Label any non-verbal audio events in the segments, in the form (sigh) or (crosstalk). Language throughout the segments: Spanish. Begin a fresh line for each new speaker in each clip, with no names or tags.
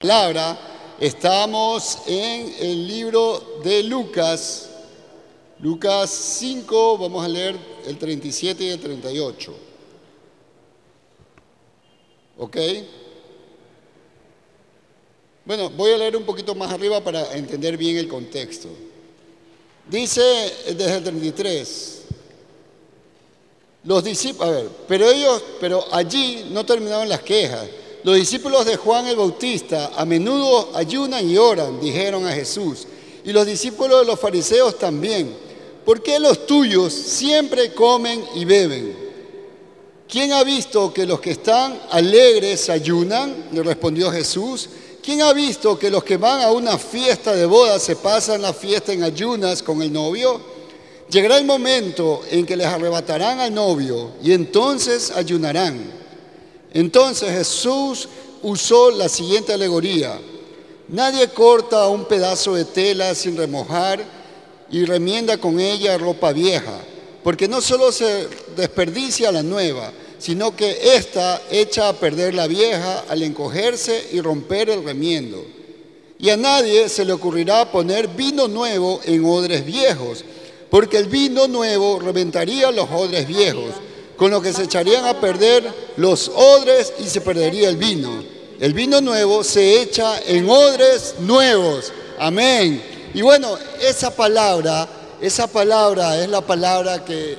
palabra, estamos en el libro de Lucas, Lucas 5, vamos a leer el 37 y el 38. ¿Ok? Bueno, voy a leer un poquito más arriba para entender bien el contexto. Dice desde el 33, los discípulos, a ver, pero ellos, pero allí no terminaron las quejas. Los discípulos de Juan el Bautista a menudo ayunan y oran, dijeron a Jesús. Y los discípulos de los fariseos también. ¿Por qué los tuyos siempre comen y beben? ¿Quién ha visto que los que están alegres ayunan? Le respondió Jesús. ¿Quién ha visto que los que van a una fiesta de boda se pasan la fiesta en ayunas con el novio? Llegará el momento en que les arrebatarán al novio y entonces ayunarán. Entonces Jesús usó la siguiente alegoría. Nadie corta un pedazo de tela sin remojar y remienda con ella ropa vieja, porque no solo se desperdicia la nueva, sino que ésta echa a perder la vieja al encogerse y romper el remiendo. Y a nadie se le ocurrirá poner vino nuevo en odres viejos, porque el vino nuevo reventaría los odres viejos con lo que se echarían a perder los odres y se perdería el vino. El vino nuevo se echa en odres nuevos. Amén. Y bueno, esa palabra, esa palabra es la palabra que,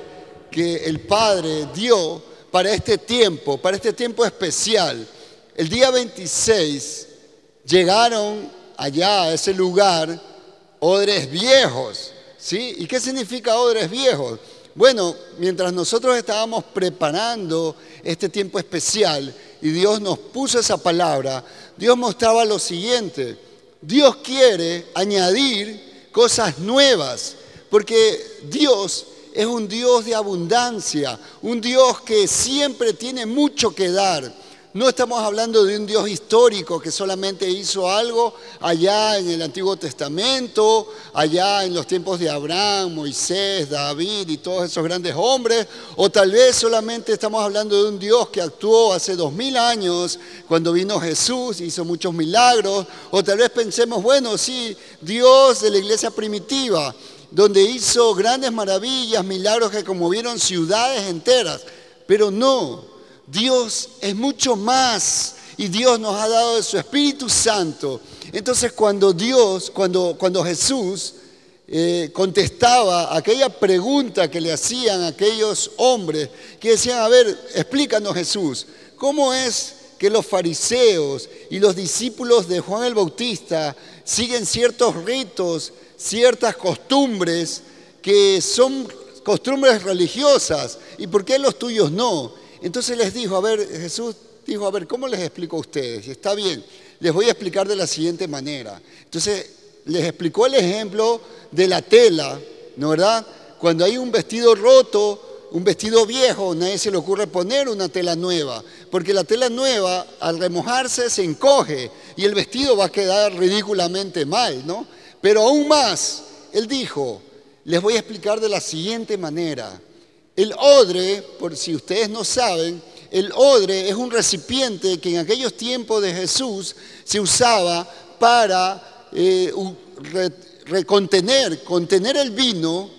que el Padre dio para este tiempo, para este tiempo especial. El día 26 llegaron allá a ese lugar odres viejos. ¿Sí? ¿Y qué significa odres viejos? Bueno, mientras nosotros estábamos preparando este tiempo especial y Dios nos puso esa palabra, Dios mostraba lo siguiente. Dios quiere añadir cosas nuevas, porque Dios es un Dios de abundancia, un Dios que siempre tiene mucho que dar. No estamos hablando de un Dios histórico que solamente hizo algo allá en el Antiguo Testamento, allá en los tiempos de Abraham, Moisés, David y todos esos grandes hombres, o tal vez solamente estamos hablando de un Dios que actuó hace dos mil años cuando vino Jesús, hizo muchos milagros, o tal vez pensemos, bueno, sí, Dios de la iglesia primitiva, donde hizo grandes maravillas, milagros que conmovieron ciudades enteras, pero no. Dios es mucho más y Dios nos ha dado de su Espíritu Santo. Entonces cuando Dios, cuando, cuando Jesús eh, contestaba aquella pregunta que le hacían aquellos hombres que decían, a ver, explícanos Jesús, ¿cómo es que los fariseos y los discípulos de Juan el Bautista siguen ciertos ritos, ciertas costumbres que son costumbres religiosas y por qué los tuyos no? Entonces les dijo, a ver, Jesús dijo, a ver, ¿cómo les explico a ustedes? Está bien, les voy a explicar de la siguiente manera. Entonces les explicó el ejemplo de la tela, ¿no verdad? Cuando hay un vestido roto, un vestido viejo, nadie se le ocurre poner una tela nueva, porque la tela nueva al remojarse se encoge y el vestido va a quedar ridículamente mal, ¿no? Pero aún más, él dijo, les voy a explicar de la siguiente manera. El odre, por si ustedes no saben, el odre es un recipiente que en aquellos tiempos de Jesús se usaba para eh, recontener, contener el vino.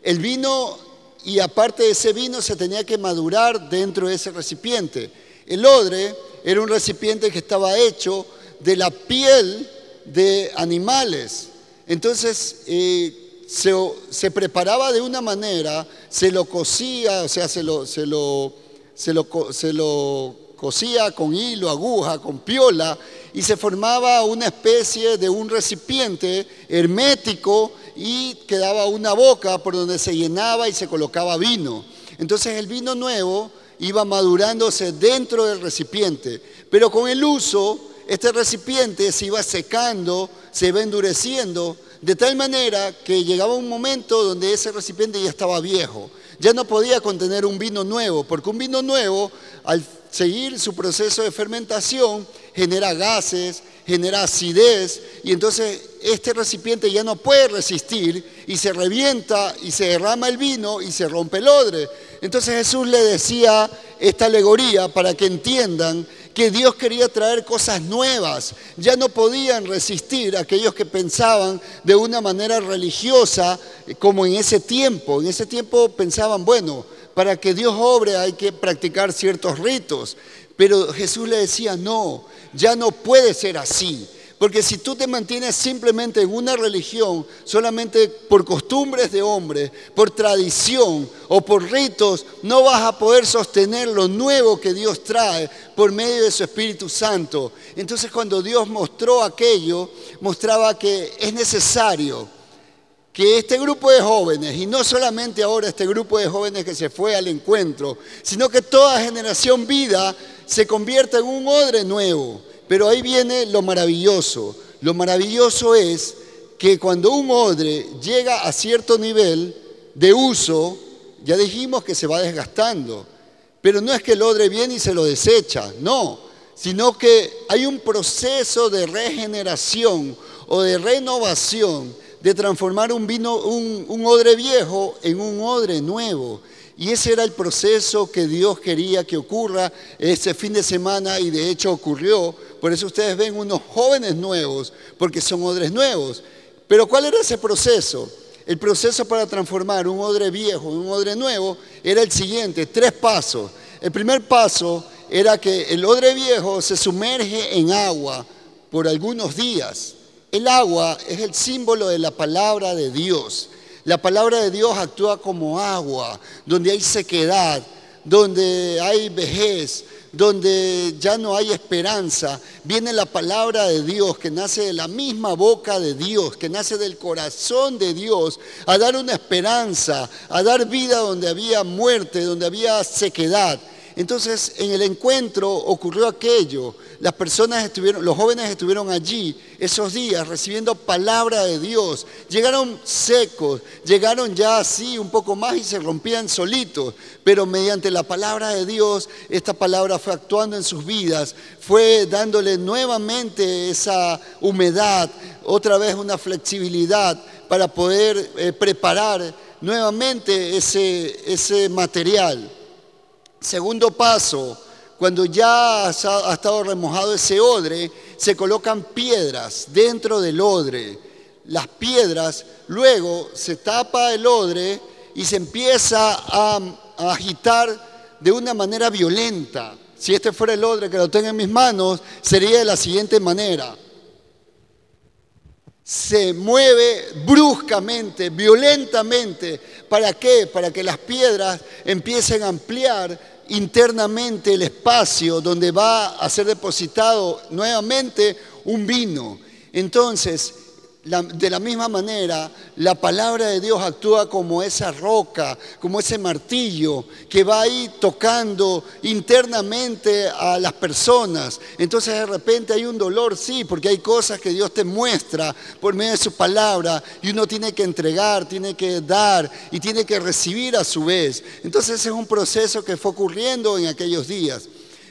El vino y aparte de ese vino se tenía que madurar dentro de ese recipiente. El odre era un recipiente que estaba hecho de la piel de animales. Entonces, eh, se, preparaba de una manera, se lo cosía, o sea, se lo, se lo, se lo, se lo cosía con hilo, aguja, con piola, y se formaba una especie de un recipiente hermético y quedaba una boca por donde se llenaba y se colocaba vino. Entonces el vino nuevo iba madurándose dentro del recipiente, pero con el uso este recipiente se iba secando, se iba endureciendo de tal manera que llegaba un momento donde ese recipiente ya estaba viejo, ya no podía contener un vino nuevo, porque un vino nuevo, al seguir su proceso de fermentación, genera gases, genera acidez, y entonces este recipiente ya no puede resistir y se revienta y se derrama el vino y se rompe el odre. Entonces Jesús le decía esta alegoría para que entiendan que Dios quería traer cosas nuevas. Ya no podían resistir aquellos que pensaban de una manera religiosa como en ese tiempo. En ese tiempo pensaban, bueno, para que Dios obre hay que practicar ciertos ritos. Pero Jesús le decía, no, ya no puede ser así. Porque si tú te mantienes simplemente en una religión, solamente por costumbres de hombre, por tradición o por ritos, no vas a poder sostener lo nuevo que Dios trae por medio de su Espíritu Santo. Entonces cuando Dios mostró aquello, mostraba que es necesario que este grupo de jóvenes, y no solamente ahora este grupo de jóvenes que se fue al encuentro, sino que toda generación vida se convierta en un odre nuevo pero ahí viene lo maravilloso. Lo maravilloso es que cuando un odre llega a cierto nivel de uso, ya dijimos que se va desgastando. Pero no es que el odre viene y se lo desecha, no, sino que hay un proceso de regeneración o de renovación de transformar un vino, un, un odre viejo en un odre nuevo. Y ese era el proceso que Dios quería que ocurra ese fin de semana y de hecho ocurrió por eso ustedes ven unos jóvenes nuevos, porque son odres nuevos. Pero ¿cuál era ese proceso? El proceso para transformar un odre viejo en un odre nuevo era el siguiente, tres pasos. El primer paso era que el odre viejo se sumerge en agua por algunos días. El agua es el símbolo de la palabra de Dios. La palabra de Dios actúa como agua, donde hay sequedad, donde hay vejez, donde ya no hay esperanza, viene la palabra de Dios que nace de la misma boca de Dios, que nace del corazón de Dios, a dar una esperanza, a dar vida donde había muerte, donde había sequedad. Entonces, en el encuentro ocurrió aquello. Las personas estuvieron, los jóvenes estuvieron allí esos días recibiendo palabra de Dios. Llegaron secos, llegaron ya así un poco más y se rompían solitos. Pero mediante la palabra de Dios, esta palabra fue actuando en sus vidas, fue dándole nuevamente esa humedad, otra vez una flexibilidad para poder eh, preparar nuevamente ese, ese material. Segundo paso, cuando ya ha estado remojado ese odre, se colocan piedras dentro del odre. Las piedras, luego se tapa el odre y se empieza a, agitar de una manera violenta. Si este fuera el odre que lo tengo en mis manos, sería de la siguiente manera. Se mueve bruscamente, violentamente. ¿Para qué? Para que las piedras empiecen a ampliar internamente el espacio donde va a ser depositado nuevamente un vino. Entonces, de la misma manera, la palabra de Dios actúa como esa roca, como ese martillo que va ahí tocando internamente a las personas. Entonces de repente hay un dolor, sí, porque hay cosas que Dios te muestra por medio de su palabra y uno tiene que entregar, tiene que dar y tiene que recibir a su vez. Entonces ese es un proceso que fue ocurriendo en aquellos días.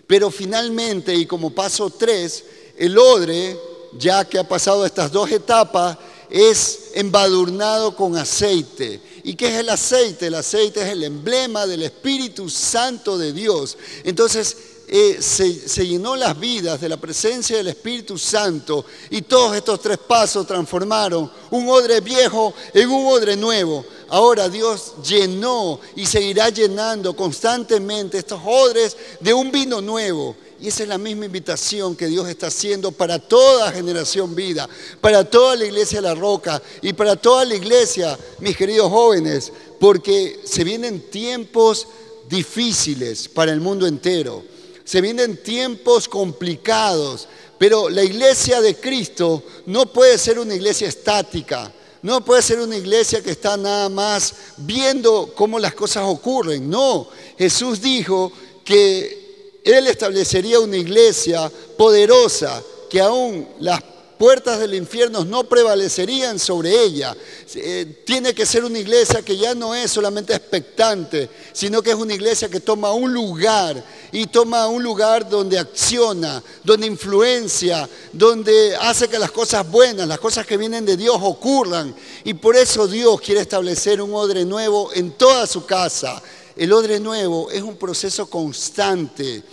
Pero finalmente, y como paso tres, el odre ya que ha pasado estas dos etapas, es embadurnado con aceite. ¿Y qué es el aceite? El aceite es el emblema del Espíritu Santo de Dios. Entonces, eh, se, se, llenó las vidas de la presencia del Espíritu Santo y todos estos tres pasos transformaron un odre viejo en un odre nuevo. Ahora Dios llenó y seguirá llenando constantemente estos odres de un vino nuevo. Y esa es la misma invitación que Dios está haciendo para toda generación vida, para toda la iglesia de la roca y para toda la iglesia, mis queridos jóvenes, porque se vienen tiempos difíciles para el mundo entero, se vienen tiempos complicados, pero la iglesia de Cristo no puede ser una iglesia estática. No puede ser una iglesia que está nada más viendo cómo las cosas ocurren. No, Jesús dijo que él establecería una iglesia poderosa que aún las puertas del infierno no prevalecerían sobre ella. Eh, tiene que ser una iglesia que ya no es solamente expectante, sino que es una iglesia que toma un lugar y toma un lugar donde acciona, donde influencia, donde hace que las cosas buenas, las cosas que vienen de Dios ocurran. Y por eso Dios quiere establecer un odre nuevo en toda su casa el odre nuevo es un proceso constante.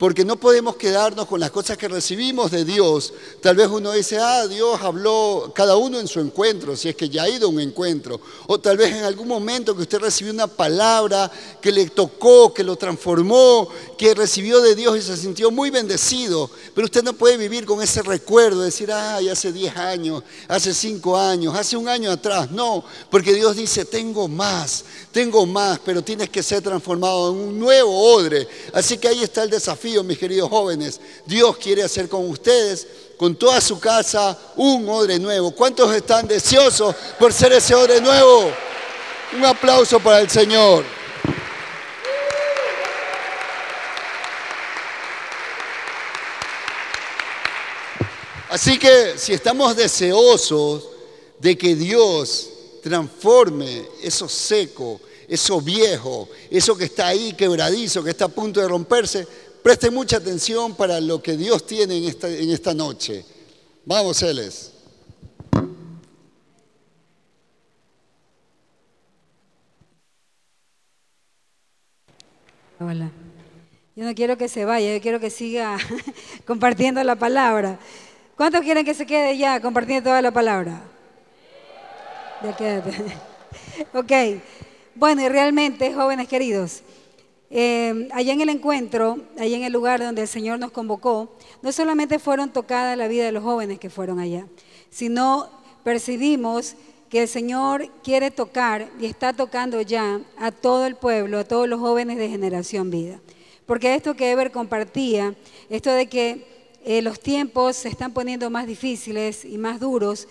Porque no podemos quedarnos con las cosas que recibimos de Dios. Tal vez uno dice, ah, Dios habló cada uno en su encuentro, si es que ya ha ido a un encuentro. O tal vez en algún momento que usted recibió una palabra que le tocó, que lo transformó, que recibió de Dios y se sintió muy bendecido. Pero usted no puede vivir con ese recuerdo, decir, ay, hace 10 años, hace 5 años, hace un año atrás. No, porque Dios dice, tengo más, tengo más, pero tienes que ser transformado en un nuevo odre. Así que ahí está el desafío mis queridos jóvenes. Dios quiere hacer con ustedes, con toda su casa, un odre nuevo. ¿Cuántos están deseosos por ser ese odre nuevo? Un aplauso para el Señor. Así que si estamos deseosos de que Dios transforme eso seco, eso viejo, eso que está ahí quebradizo, que está a punto de romperse, Preste mucha atención para lo que Dios tiene en esta, en esta noche. Vamos, Eles.
Hola. Yo no quiero que se vaya, yo quiero que siga (laughs) compartiendo la palabra. ¿Cuántos quieren que se quede ya compartiendo toda la palabra? Ya quédate. (laughs) ok. Bueno, y realmente, jóvenes queridos, eh, allá en el encuentro, allá en el lugar donde el Señor nos convocó, no solamente fueron tocadas la vida de los jóvenes que fueron allá, sino percibimos que el Señor quiere tocar y está tocando ya a todo el pueblo, a todos los jóvenes de generación vida. Porque esto que Ever compartía, esto de que eh, los tiempos se están poniendo más difíciles y más duros,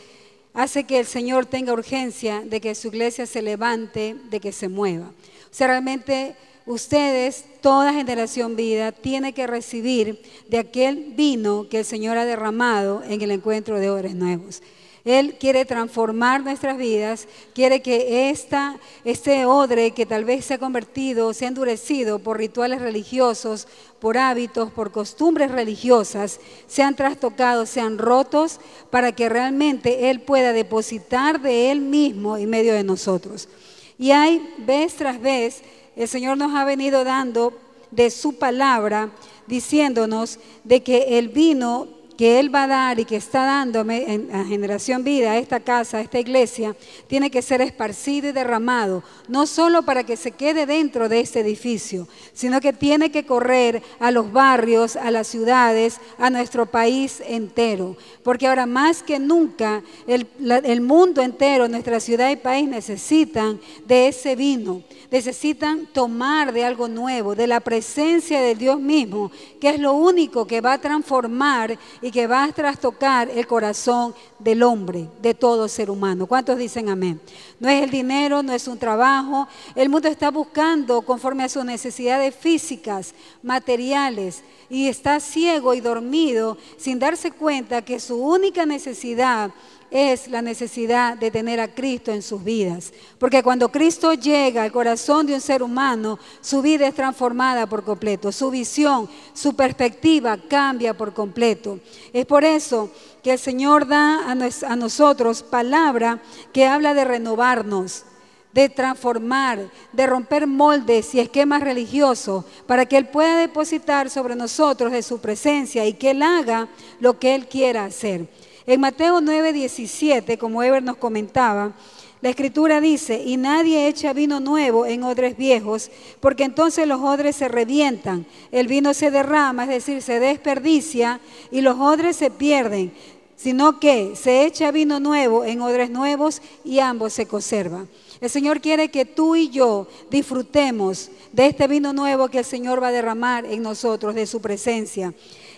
hace que el Señor tenga urgencia de que su iglesia se levante, de que se mueva. O sea, realmente ustedes, toda generación vida, tiene que recibir de aquel vino que el Señor ha derramado en el encuentro de odres nuevos. Él quiere transformar nuestras vidas, quiere que esta, este odre que tal vez se ha convertido, se ha endurecido por rituales religiosos, por hábitos, por costumbres religiosas, sean trastocados, sean rotos, para que realmente Él pueda depositar de Él mismo en medio de nosotros. Y hay vez tras vez el Señor nos ha venido dando de su palabra, diciéndonos de que el vino que Él va a dar y que está dándome en, a generación vida, a esta casa, a esta iglesia, tiene que ser esparcido y derramado, no solo para que se quede dentro de este edificio, sino que tiene que correr a los barrios, a las ciudades, a nuestro país entero. Porque ahora más que nunca el, el mundo entero, nuestra ciudad y país necesitan de ese vino necesitan tomar de algo nuevo, de la presencia de Dios mismo, que es lo único que va a transformar y que va a trastocar el corazón del hombre, de todo ser humano. ¿Cuántos dicen amén? No es el dinero, no es un trabajo. El mundo está buscando conforme a sus necesidades físicas, materiales, y está ciego y dormido sin darse cuenta que su única necesidad es la necesidad de tener a Cristo en sus vidas. Porque cuando Cristo llega al corazón de un ser humano, su vida es transformada por completo, su visión, su perspectiva cambia por completo. Es por eso que el Señor da a, nosotros palabra que habla de renovarnos de transformar, de romper moldes y esquemas religiosos, para que Él pueda depositar sobre nosotros de su presencia y que Él haga lo que Él quiera hacer. En Mateo 9, 17, como Ever nos comentaba, la escritura dice, y nadie echa vino nuevo en odres viejos, porque entonces los odres se revientan, el vino se derrama, es decir, se desperdicia, y los odres se pierden, sino que se echa vino nuevo en odres nuevos y ambos se conservan. El Señor quiere que tú y yo disfrutemos de este vino nuevo que el Señor va a derramar en nosotros, de su presencia.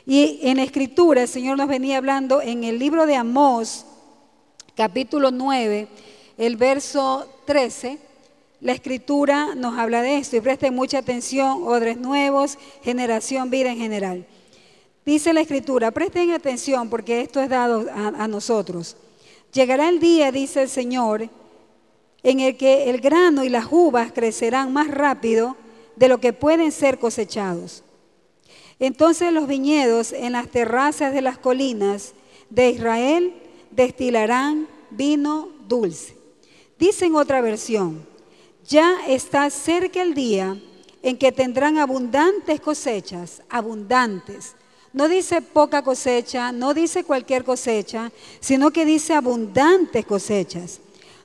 Y en escritura el Señor nos venía hablando en el libro de Amós, capítulo 9, el verso 13. La escritura nos habla de esto y presten mucha atención, odres nuevos, generación, vida en general. Dice la escritura, presten atención porque esto es dado a nosotros. Llegará el día, dice el Señor, en el que el grano y las uvas crecerán más rápido de lo que pueden ser cosechados. Entonces los viñedos en las terrazas de las colinas de Israel destilarán vino dulce. Dice en otra versión, ya está cerca el día en que tendrán abundantes cosechas, abundantes. No dice poca cosecha, no dice cualquier cosecha, sino que dice abundantes cosechas.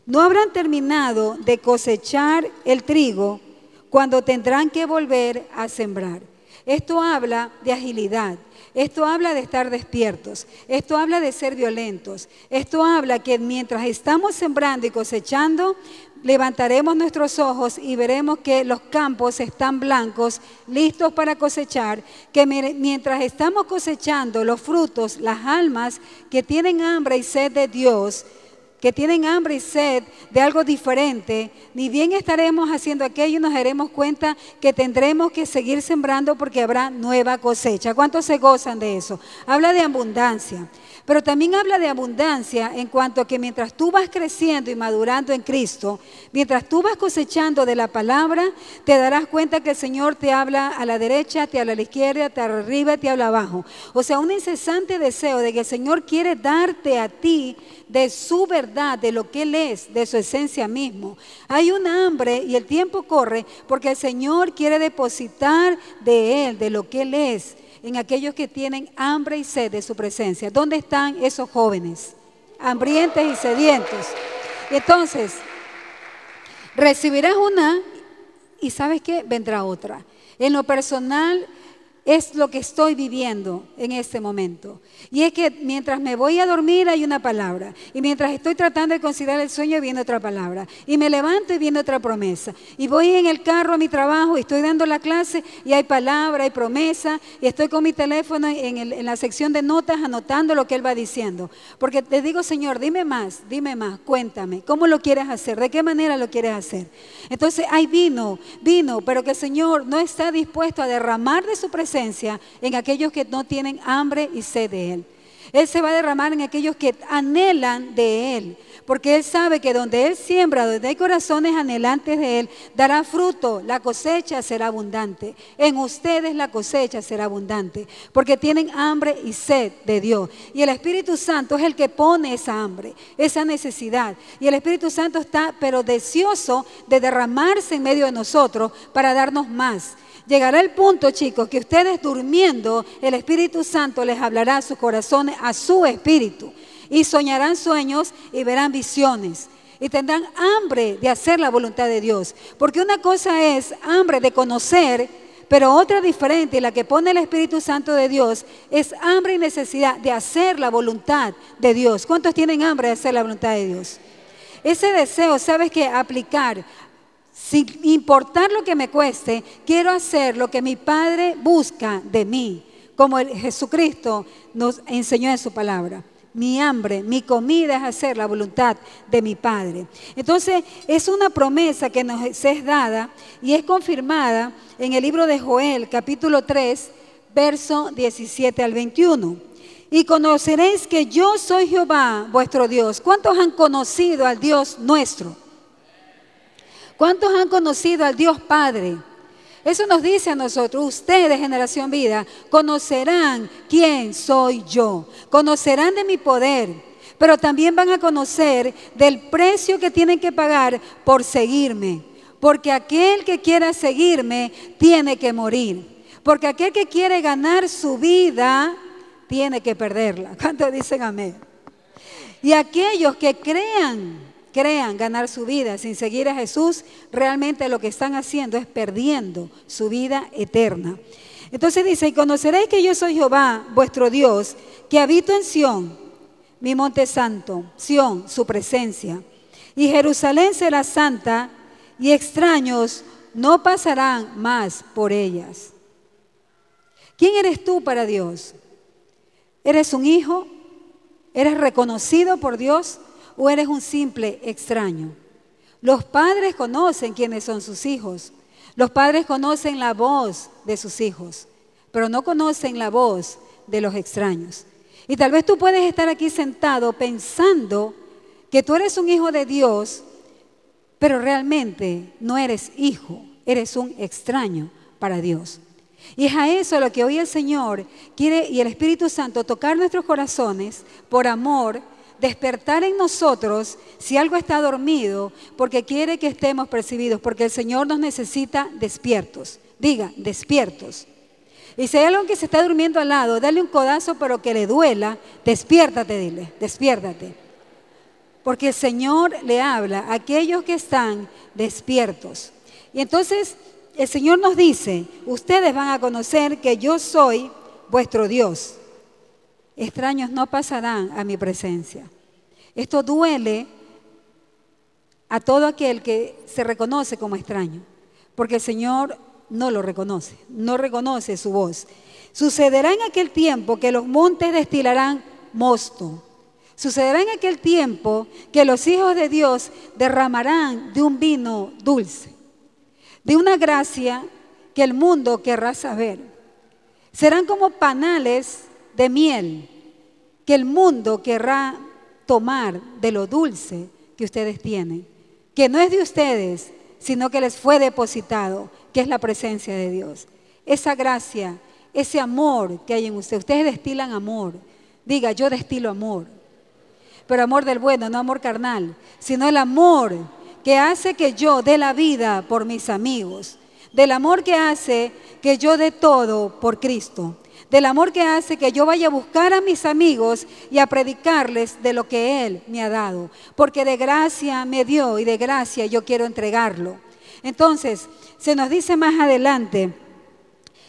No habrán terminado de cosechar el trigo cuando tendrán que volver a sembrar. Esto habla de agilidad, esto habla de estar despiertos, esto habla de ser violentos, esto habla que mientras estamos sembrando y cosechando, levantaremos nuestros ojos y veremos que los campos están blancos, listos para cosechar, que mientras estamos cosechando los frutos, las almas que tienen hambre y sed de Dios, que tienen hambre y sed de algo diferente, ni bien estaremos haciendo aquello y nos daremos cuenta que tendremos que seguir sembrando porque habrá nueva cosecha. ¿Cuántos se gozan de eso? Habla de abundancia. Pero también habla de abundancia en cuanto a que mientras tú vas creciendo y madurando en Cristo, mientras tú vas cosechando de la palabra, te darás cuenta que el Señor te habla a la derecha, te habla a la izquierda, te habla arriba, te habla abajo. O sea, un incesante deseo de que el Señor quiere darte a ti de su verdad, de lo que Él es, de su esencia mismo. Hay un hambre y el tiempo corre porque el Señor quiere depositar de Él, de lo que Él es en aquellos que tienen hambre y sed de su presencia. ¿Dónde están esos jóvenes? Hambrientes y sedientos. Entonces, recibirás una y sabes qué, vendrá otra. En lo personal, es lo que estoy viviendo en este momento. Y es que mientras me voy a dormir hay una palabra. Y mientras estoy tratando de considerar el sueño viene otra palabra. Y me levanto y viene otra promesa. Y voy en el carro a mi trabajo y estoy dando la clase y hay palabra, hay promesa. Y estoy con mi teléfono en, la sección de notas anotando lo que Él va diciendo. Porque te digo, Señor, dime más, dime más, cuéntame. ¿Cómo lo quieres hacer? ¿De qué manera lo quieres hacer? Entonces hay vino, vino, pero que el Señor no está dispuesto a derramar de su presencia en aquellos que no tienen hambre y sed de Él. Él se va a derramar en aquellos que anhelan de Él, porque Él sabe que donde Él siembra, donde hay corazones anhelantes de Él, dará fruto, la cosecha será abundante. En ustedes la cosecha será abundante, porque tienen hambre y sed de Dios. Y el Espíritu Santo es el que pone esa hambre, esa necesidad. Y el Espíritu Santo está, pero deseoso de derramarse en medio de nosotros para darnos más Llegará el punto, chicos, que ustedes durmiendo, el Espíritu Santo les hablará a sus corazones, a su espíritu, y soñarán sueños y verán visiones. Y tendrán hambre de hacer la voluntad de Dios. Porque una cosa es hambre de conocer, pero otra diferente, la que pone el Espíritu Santo de Dios, es hambre y necesidad de hacer la voluntad de Dios. ¿Cuántos tienen hambre de hacer la voluntad de Dios? Ese deseo, ¿sabes qué? Aplicar sin importar lo que me cueste, quiero hacer lo que mi Padre busca de mí, como Jesucristo nos enseñó en su palabra. Mi hambre, mi comida es hacer la voluntad de mi Padre. Entonces, es una promesa que nos es dada y es confirmada en el libro de Joel, capítulo 3, verso 17 al 21. Y conoceréis que yo soy Jehová, vuestro Dios. ¿Cuántos han conocido al Dios nuestro? ¿Cuántos han conocido al Dios Padre? Eso nos dice a nosotros, ustedes, generación vida, conocerán quién soy yo, conocerán de mi poder, pero también van a conocer del precio que tienen que pagar por seguirme. Porque aquel que quiera seguirme tiene que morir. Porque aquel que quiere ganar su vida tiene que perderla. (laughs) ¿Cuántos dicen amén? Y aquellos que crean crean ganar su vida sin seguir a Jesús, realmente lo que están haciendo es perdiendo su vida eterna. Entonces dice, y conoceréis que yo soy Jehová, vuestro Dios, que habito en Sión, mi monte santo, Sión, su presencia. Y Jerusalén será santa, y extraños no pasarán más por ellas. ¿Quién eres tú para Dios? ¿Eres un hijo? ¿Eres reconocido por Dios? O eres un simple extraño? Los padres conocen quiénes son sus hijos. Los padres conocen la voz de sus hijos, pero no conocen la voz de los extraños. Y tal vez tú puedes estar aquí sentado pensando que tú eres un hijo de Dios, pero realmente no eres hijo, eres un extraño para Dios. Y es a eso lo que hoy el Señor quiere y el Espíritu Santo tocar nuestros corazones por amor despertar en nosotros si algo está dormido, porque quiere que estemos percibidos, porque el Señor nos necesita despiertos, Diga, despiertos. Y si hay alguien que se está durmiendo al lado, dale un codazo, pero que le duela, despiértate, dile, despiértate. Porque el Señor le habla a aquellos que están despiertos. Y entonces el Señor nos dice, ustedes van a conocer que yo soy vuestro Dios. Extraños no pasarán a mi presencia. Esto duele a todo aquel que se reconoce como extraño, porque el Señor no lo reconoce, no reconoce su voz. Sucederá en aquel tiempo que los montes destilarán mosto. Sucederá en aquel tiempo que los hijos de Dios derramarán de un vino dulce, de una gracia que el mundo querrá saber. Serán como panales de miel que el mundo querrá tomar de lo dulce que ustedes tienen, que no es de ustedes, sino que les fue depositado que es la presencia de Dios. Esa gracia, ese amor que hay en usted. Ustedes destilan amor. Diga, yo destilo amor. Pero amor del bueno, no amor carnal, sino el amor que hace que yo dé la vida por mis amigos. Del amor que hace que yo dé todo por Cristo del amor que hace que yo vaya a buscar a mis amigos y a predicarles de lo que Él me ha dado, porque de gracia me dio y de gracia yo quiero entregarlo. Entonces, se nos dice más adelante,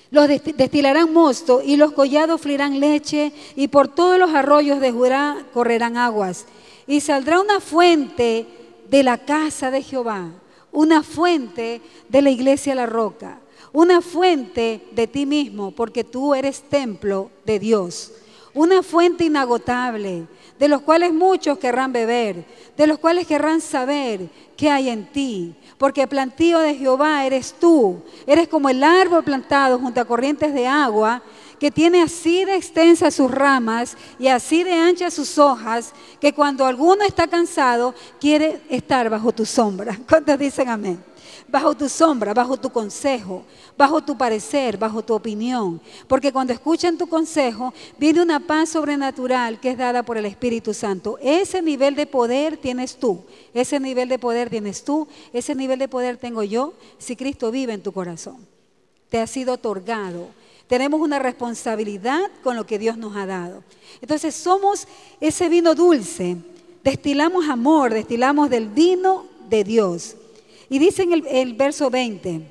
los destilarán mosto y los collados fluirán leche y por todos los arroyos de Judá correrán aguas. Y saldrá una fuente de la casa de Jehová, una fuente de la iglesia La Roca, una fuente de ti mismo, porque tú eres templo de Dios, una fuente inagotable, de los cuales muchos querrán beber, de los cuales querrán saber qué hay en ti, porque plantío de Jehová eres tú. Eres como el árbol plantado junto a corrientes de agua, que tiene así de extensas sus ramas y así de anchas sus hojas, que cuando alguno está cansado, quiere estar bajo tu sombra. (laughs) ¿Cuántos dicen amén? Bajo tu sombra, bajo tu consejo, bajo tu parecer, bajo tu opinión. Porque cuando escuchan tu consejo, viene una paz sobrenatural que es dada por el Espíritu Santo. Ese nivel de poder tienes tú, ese nivel de poder tienes tú, ese nivel de poder tengo yo si Cristo vive en tu corazón. Te ha sido otorgado. Tenemos una responsabilidad con lo que Dios nos ha dado. Entonces somos ese vino dulce. Destilamos amor, destilamos del vino de Dios. Y dice en el, verso 20,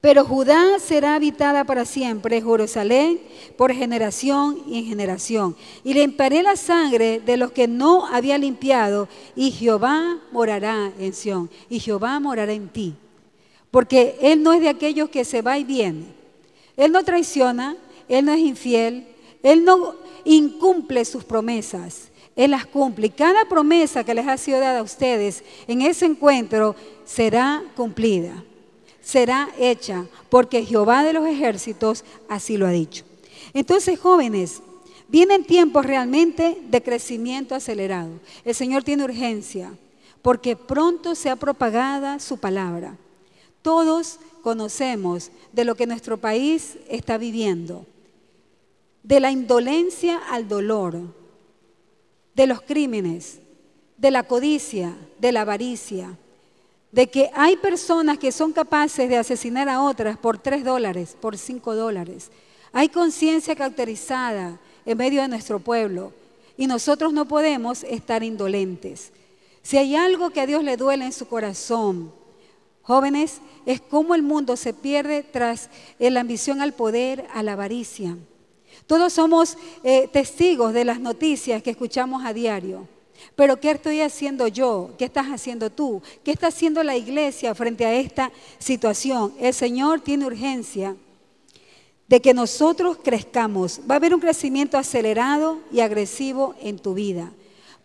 pero Judá será habitada para siempre, Jerusalén por generación y en generación. Y limpiaré la sangre de los que no había limpiado, y Jehová morará en Sión, y Jehová morará en ti. Porque Él no es de aquellos que se va y viene. Él no traiciona, Él no es infiel, Él no incumple sus promesas. Él las cumple. Y cada promesa que les ha sido dada a ustedes en ese encuentro será cumplida, será hecha, porque Jehová de los ejércitos así lo ha dicho. Entonces, jóvenes, vienen tiempos realmente de crecimiento acelerado. El Señor tiene urgencia, porque pronto se ha propagada su palabra. Todos conocemos de lo que nuestro país está viviendo, de la indolencia al dolor, de los crímenes, de la codicia, de la avaricia, de que hay personas que son capaces de asesinar a otras por tres dólares, por cinco dólares. Hay conciencia caracterizada en medio de nuestro pueblo y nosotros no podemos estar indolentes. Si hay algo que a Dios le duele en su corazón, jóvenes, es cómo el mundo se pierde tras la ambición al poder, a la avaricia. Todos somos eh, testigos de las noticias que escuchamos a diario. Pero ¿qué estoy haciendo yo? ¿Qué estás haciendo tú? ¿Qué está haciendo la iglesia frente a esta situación? El Señor tiene urgencia de que nosotros crezcamos. Va a haber un crecimiento acelerado y agresivo en tu vida.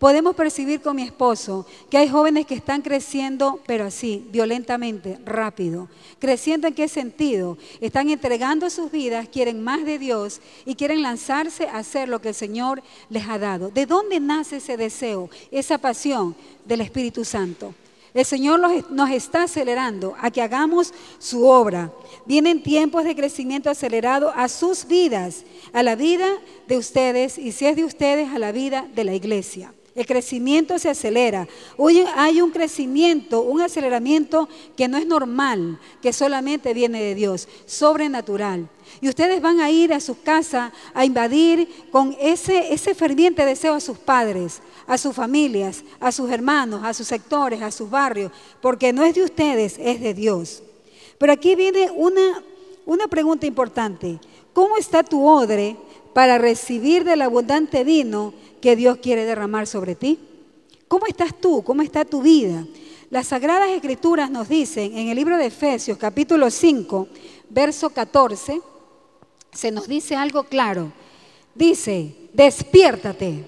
Podemos percibir con mi esposo que hay jóvenes que están creciendo, pero así, violentamente, rápido. ¿Creciendo en qué sentido? Están entregando sus vidas, quieren más de Dios y quieren lanzarse a hacer lo que el Señor les ha dado. ¿De dónde nace ese deseo, esa pasión del Espíritu Santo? El Señor nos está acelerando a que hagamos su obra. Vienen tiempos de crecimiento acelerado a sus vidas, a la vida de ustedes y si es de ustedes, a la vida de la iglesia. El crecimiento se acelera. Hoy hay un crecimiento, un aceleramiento que no es normal, que solamente viene de Dios, sobrenatural. Y ustedes van a ir a sus casas a invadir con ese, ese ferviente deseo a sus padres, a sus familias, a sus hermanos, a sus sectores, a sus barrios, porque no es de ustedes, es de Dios. Pero aquí viene una, una pregunta importante. ¿Cómo está tu odre para recibir del abundante vino que Dios quiere derramar sobre ti? ¿Cómo estás tú? ¿Cómo está tu vida? Las Sagradas Escrituras nos dicen en el libro de Efesios capítulo 5, verso 14, se nos dice algo claro. Dice, despiértate,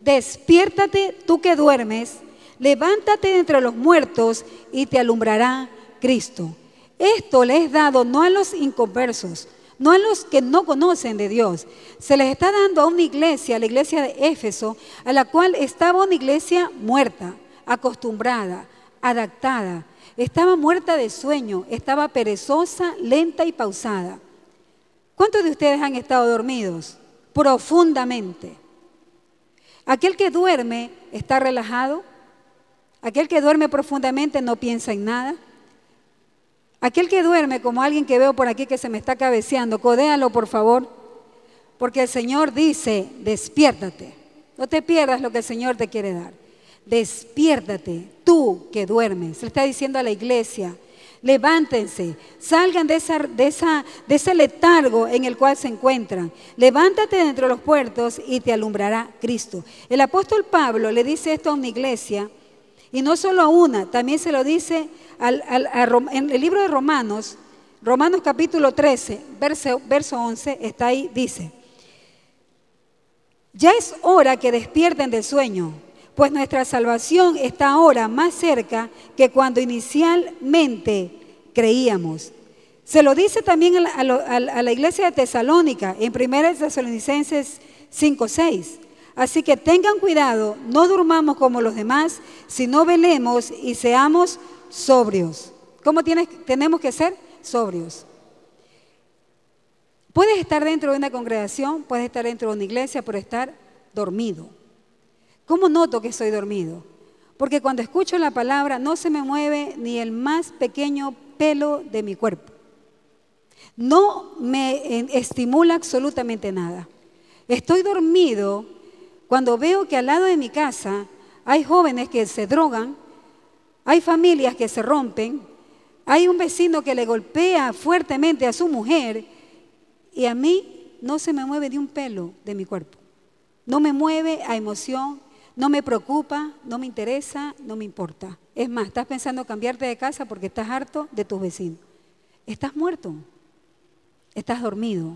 despiértate tú que duermes, levántate entre los muertos y te alumbrará Cristo. Esto le es dado no a los inconversos, no a los que no conocen de Dios. Se les está dando a una iglesia, a la iglesia de Éfeso, a la cual estaba una iglesia muerta, acostumbrada, adaptada. Estaba muerta de sueño, estaba perezosa, lenta y pausada. ¿Cuántos de ustedes han estado dormidos? Profundamente. Aquel que duerme está relajado. Aquel que duerme profundamente no piensa en nada. Aquel que duerme, como alguien que veo por aquí que se me está cabeceando, codéalo por favor, porque el Señor dice, despiértate. No te pierdas lo que el Señor te quiere dar. Despiértate, tú que duermes. Le está diciendo a la iglesia, levántense, salgan de, esa, de, ese letargo en el cual se encuentran. Levántate dentro de los puertos y te alumbrará Cristo. El apóstol Pablo le dice esto a una iglesia, y no solo a una, también se lo dice en el libro de Romanos, Romanos capítulo 13, verso, verso 11, está ahí, dice, ya es hora que despierten del sueño, pues nuestra salvación está ahora más cerca que cuando inicialmente creíamos. Se lo dice también a la, iglesia de Tesalónica en 1 Tesalonicenses 5, 6. Así que tengan cuidado, no durmamos como los demás, sino velemos y seamos sobrios. ¿Cómo tenemos que ser? Sobrios. Puedes estar dentro de una congregación, puedes estar dentro de una iglesia, pero estar dormido. ¿Cómo noto que estoy dormido? Porque cuando escucho la palabra no se me mueve ni el más pequeño pelo de mi cuerpo. No me estimula absolutamente nada. Estoy dormido cuando veo que al lado de mi casa hay jóvenes que se drogan, hay familias que se rompen, hay un vecino que le golpea fuertemente a su mujer y a mí no se me mueve de un pelo de mi cuerpo. No me mueve a emoción, no me preocupa, no me interesa, no me importa. Es más, estás pensando cambiarte de casa porque estás harto de tus vecinos. Estás muerto, estás dormido,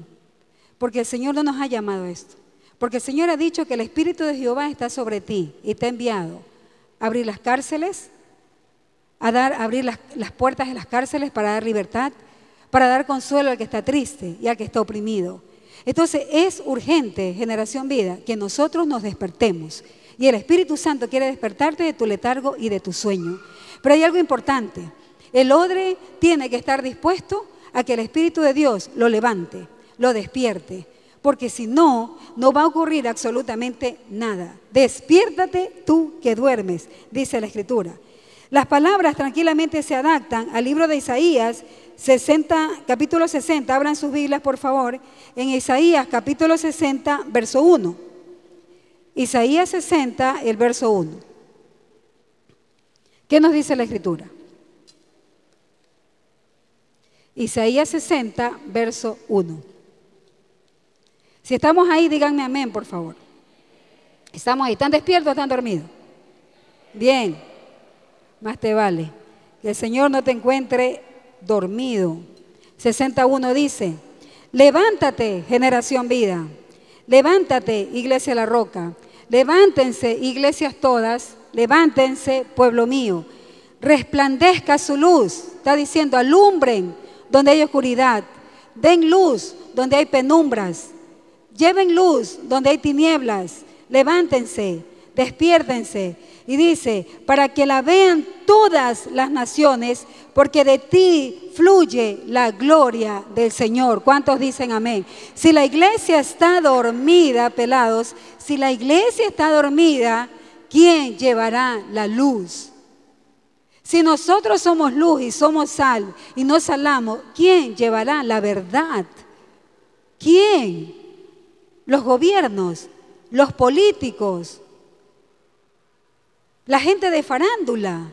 porque el Señor no nos ha llamado a esto. Porque el Señor ha dicho que el Espíritu de Jehová está sobre ti y te ha enviado a abrir las cárceles, a dar, abrir las, las puertas de las cárceles para dar libertad, para dar consuelo al que está triste y al que está oprimido. Entonces es urgente, generación vida, que nosotros nos despertemos. Y el Espíritu Santo quiere despertarte de tu letargo y de tu sueño. Pero hay algo importante. El odre tiene que estar dispuesto a que el Espíritu de Dios lo levante, lo despierte. Porque si no, no va a ocurrir absolutamente nada. Despiértate tú que duermes, dice la Escritura. Las palabras tranquilamente se adaptan al libro de Isaías 60, capítulo 60. Abran sus Biblias, por favor. En Isaías, capítulo 60, verso 1. Isaías 60, el verso 1. ¿Qué nos dice la Escritura? Isaías 60, verso 1. Si estamos ahí, díganme amén, por favor. Estamos ahí. ¿Están despiertos o están dormidos? Bien más te vale. Que el Señor no te encuentre dormido. 61 dice, levántate, generación vida. Levántate, iglesia la roca. Levántense, iglesias todas. Levántense, pueblo mío. Resplandezca su luz. Está diciendo, alumbren donde hay oscuridad. Den luz donde hay penumbras. Lleven luz donde hay tinieblas. Levántense, despiértense y dice, para que la vean todas las naciones, porque de ti fluye la gloria del Señor. ¿Cuántos dicen amén? Si la iglesia está dormida, pelados, si la iglesia está dormida, ¿quién llevará la luz? Si nosotros somos luz y somos sal y no salamos, ¿quién llevará la verdad? ¿Quién? Los gobiernos, los políticos, la gente de farándula.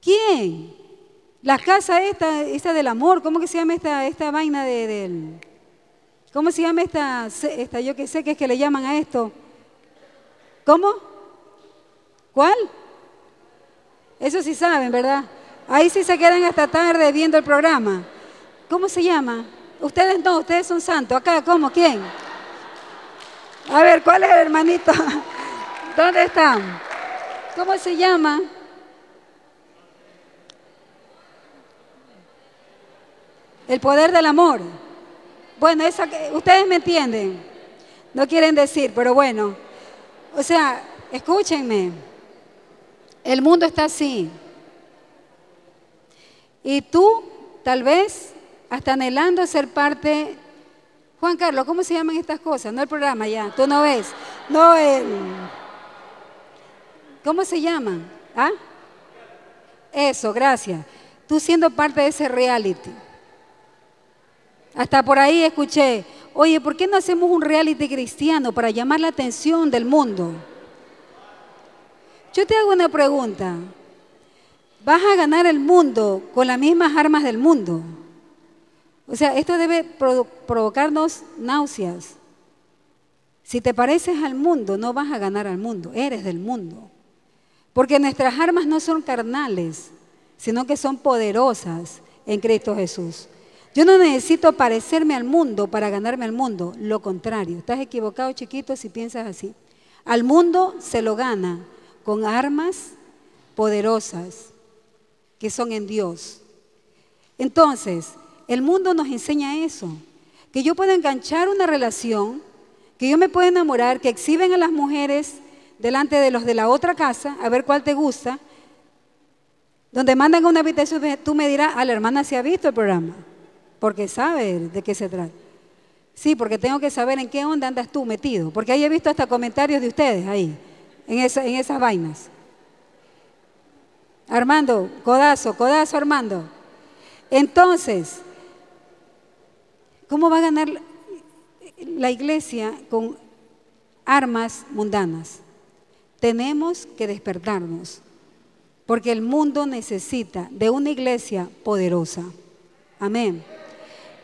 ¿Quién? La casa esta, esta del amor, ¿cómo que se llama esta, esta vaina de. ¿Cómo se llama esta, esta, yo que sé que es que le llaman a esto? ¿Cómo? ¿Cuál? Eso sí saben, ¿verdad? Ahí sí se quedan hasta tarde viendo el programa. ¿Cómo se llama? Ustedes no, ustedes son santos. Acá, ¿cómo? ¿Quién? A ver, ¿cuál es el hermanito? (laughs) ¿Dónde están? ¿Cómo se llama? El poder del amor. Bueno, esa, ustedes me entienden. No quieren decir, pero bueno. O sea, escúchenme. El mundo está así. Y tú, tal vez, hasta anhelando ser parte. Juan Carlos, ¿cómo se llaman estas cosas? No el programa ya, tú no ves. No el. ¿Cómo se llaman? ¿Ah? Eso, gracias. Tú siendo parte de ese reality. Hasta por ahí escuché, oye, ¿por qué no hacemos un reality cristiano para llamar la atención del mundo? Yo te hago una pregunta. ¿Vas a ganar el mundo con las mismas armas del mundo? O sea, esto debe provocarnos náuseas. Si te pareces al mundo, no vas a ganar al mundo, eres del mundo. Porque nuestras armas no son carnales, sino que son poderosas en Cristo Jesús. Yo no necesito parecerme al mundo para ganarme al mundo, lo contrario. Estás equivocado, chiquito, si piensas así. Al mundo se lo gana con armas poderosas que son en Dios. Entonces, el mundo nos enseña eso, que yo puedo enganchar una relación, que yo me puedo enamorar, que exhiben a las mujeres delante de los de la otra casa, a ver cuál te gusta, donde mandan una habitación, tú me dirás, a ah, la hermana se ha visto el programa, porque sabe de qué se trata. Sí, porque tengo que saber en qué onda andas tú metido, porque ahí he visto hasta comentarios de ustedes ahí en, en esas vainas. Armando, codazo, codazo Armando. Entonces, ¿cómo va a ganar la iglesia con armas mundanas? Tenemos que despertarnos, porque el mundo necesita de una iglesia poderosa. Amén.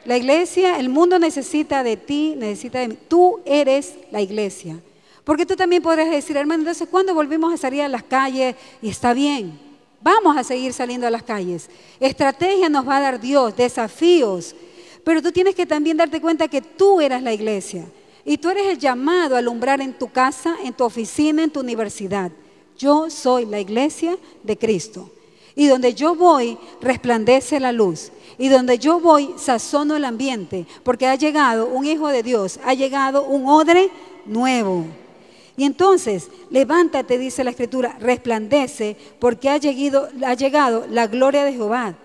La iglesia, el mundo necesita de ti, necesita de mí. Tú eres la iglesia. Porque tú también podrías decir, hermano, entonces, ¿cuándo volvimos a salir a las calles? Y está bien, vamos a seguir saliendo a las calles. Estrategia nos va a dar Dios, desafíos. Pero tú tienes que también darte cuenta que tú eras la iglesia. Y tú eres el llamado a alumbrar en tu casa, en tu oficina, en tu universidad. Yo soy la iglesia de Cristo. Y donde yo voy, resplandece la luz. Y donde yo voy, sazono el ambiente. Porque ha llegado un hijo de Dios, ha llegado un odre nuevo. Y entonces, levántate, dice la escritura, resplandece, porque ha llegado, ha llegado la gloria de Jehová.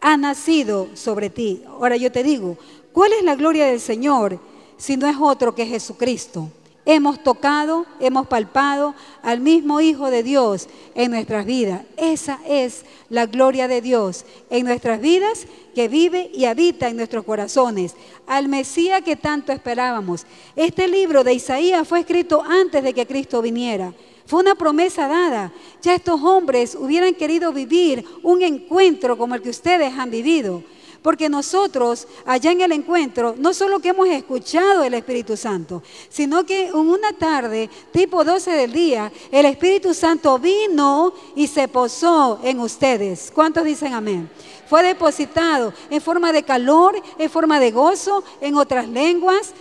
Ha nacido sobre ti. Ahora yo te digo, ¿cuál es la gloria del Señor si no es otro que Jesucristo? Hemos tocado, hemos palpado al mismo Hijo de Dios en nuestras vidas. Esa es la gloria de Dios en nuestras vidas que vive y habita en nuestros corazones. Al Mesías que tanto esperábamos. Este libro de Isaías fue escrito antes de que Cristo viniera. Fue una promesa dada. Ya estos hombres hubieran querido vivir un encuentro como el que ustedes han vivido. Porque nosotros allá en el encuentro, no solo que hemos escuchado el Espíritu Santo, sino que en una tarde, tipo 12 del día, el Espíritu Santo vino y se posó en ustedes. ¿Cuántos dicen amén? Fue depositado en forma de calor, en forma de gozo, en otras lenguas.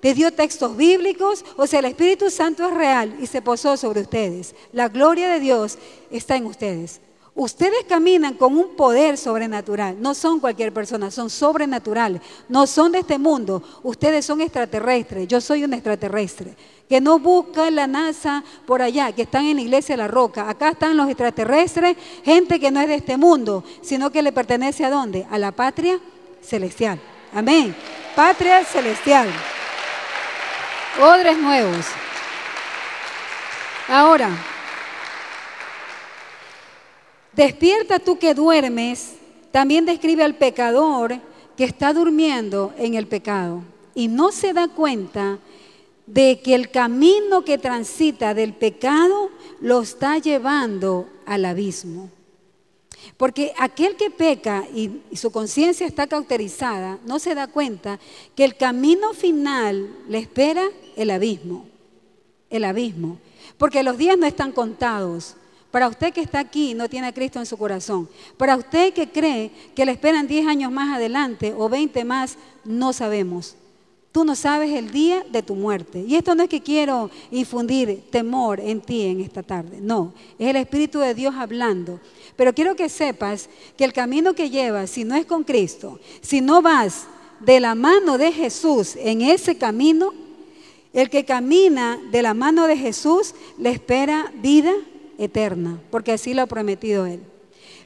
Te dio textos bíblicos, o sea, el Espíritu Santo es real y se posó sobre ustedes. La gloria de Dios está en ustedes. Ustedes caminan con un poder sobrenatural. No son cualquier persona, son sobrenaturales. No son de este mundo. Ustedes son extraterrestres. Yo soy un extraterrestre. Que no busca la NASA por allá, que están en la iglesia de la roca. Acá están los extraterrestres, gente que no es de este mundo, sino que le pertenece a dónde? A la patria celestial. Amén. Patria celestial. Odres nuevos. Ahora, despierta tú que duermes, también describe al pecador que está durmiendo en el pecado y no se da cuenta de que el camino que transita del pecado lo está llevando al abismo. Porque aquel que peca y, su conciencia está cauterizada, no se da cuenta que el camino final le espera el abismo. El abismo. Porque los días no están contados. Para usted que está aquí y no tiene a Cristo en su corazón. Para usted que cree que le esperan 10 años más adelante o 20 más, no sabemos. Tú no sabes el día de tu muerte. Y esto no es que quiero infundir temor en ti en esta tarde. No, es el Espíritu de Dios hablando. Pero quiero que sepas que el camino que llevas, si no es con Cristo, si no vas de la mano de Jesús en ese camino, el que camina de la mano de Jesús le espera vida eterna, porque así lo ha prometido Él.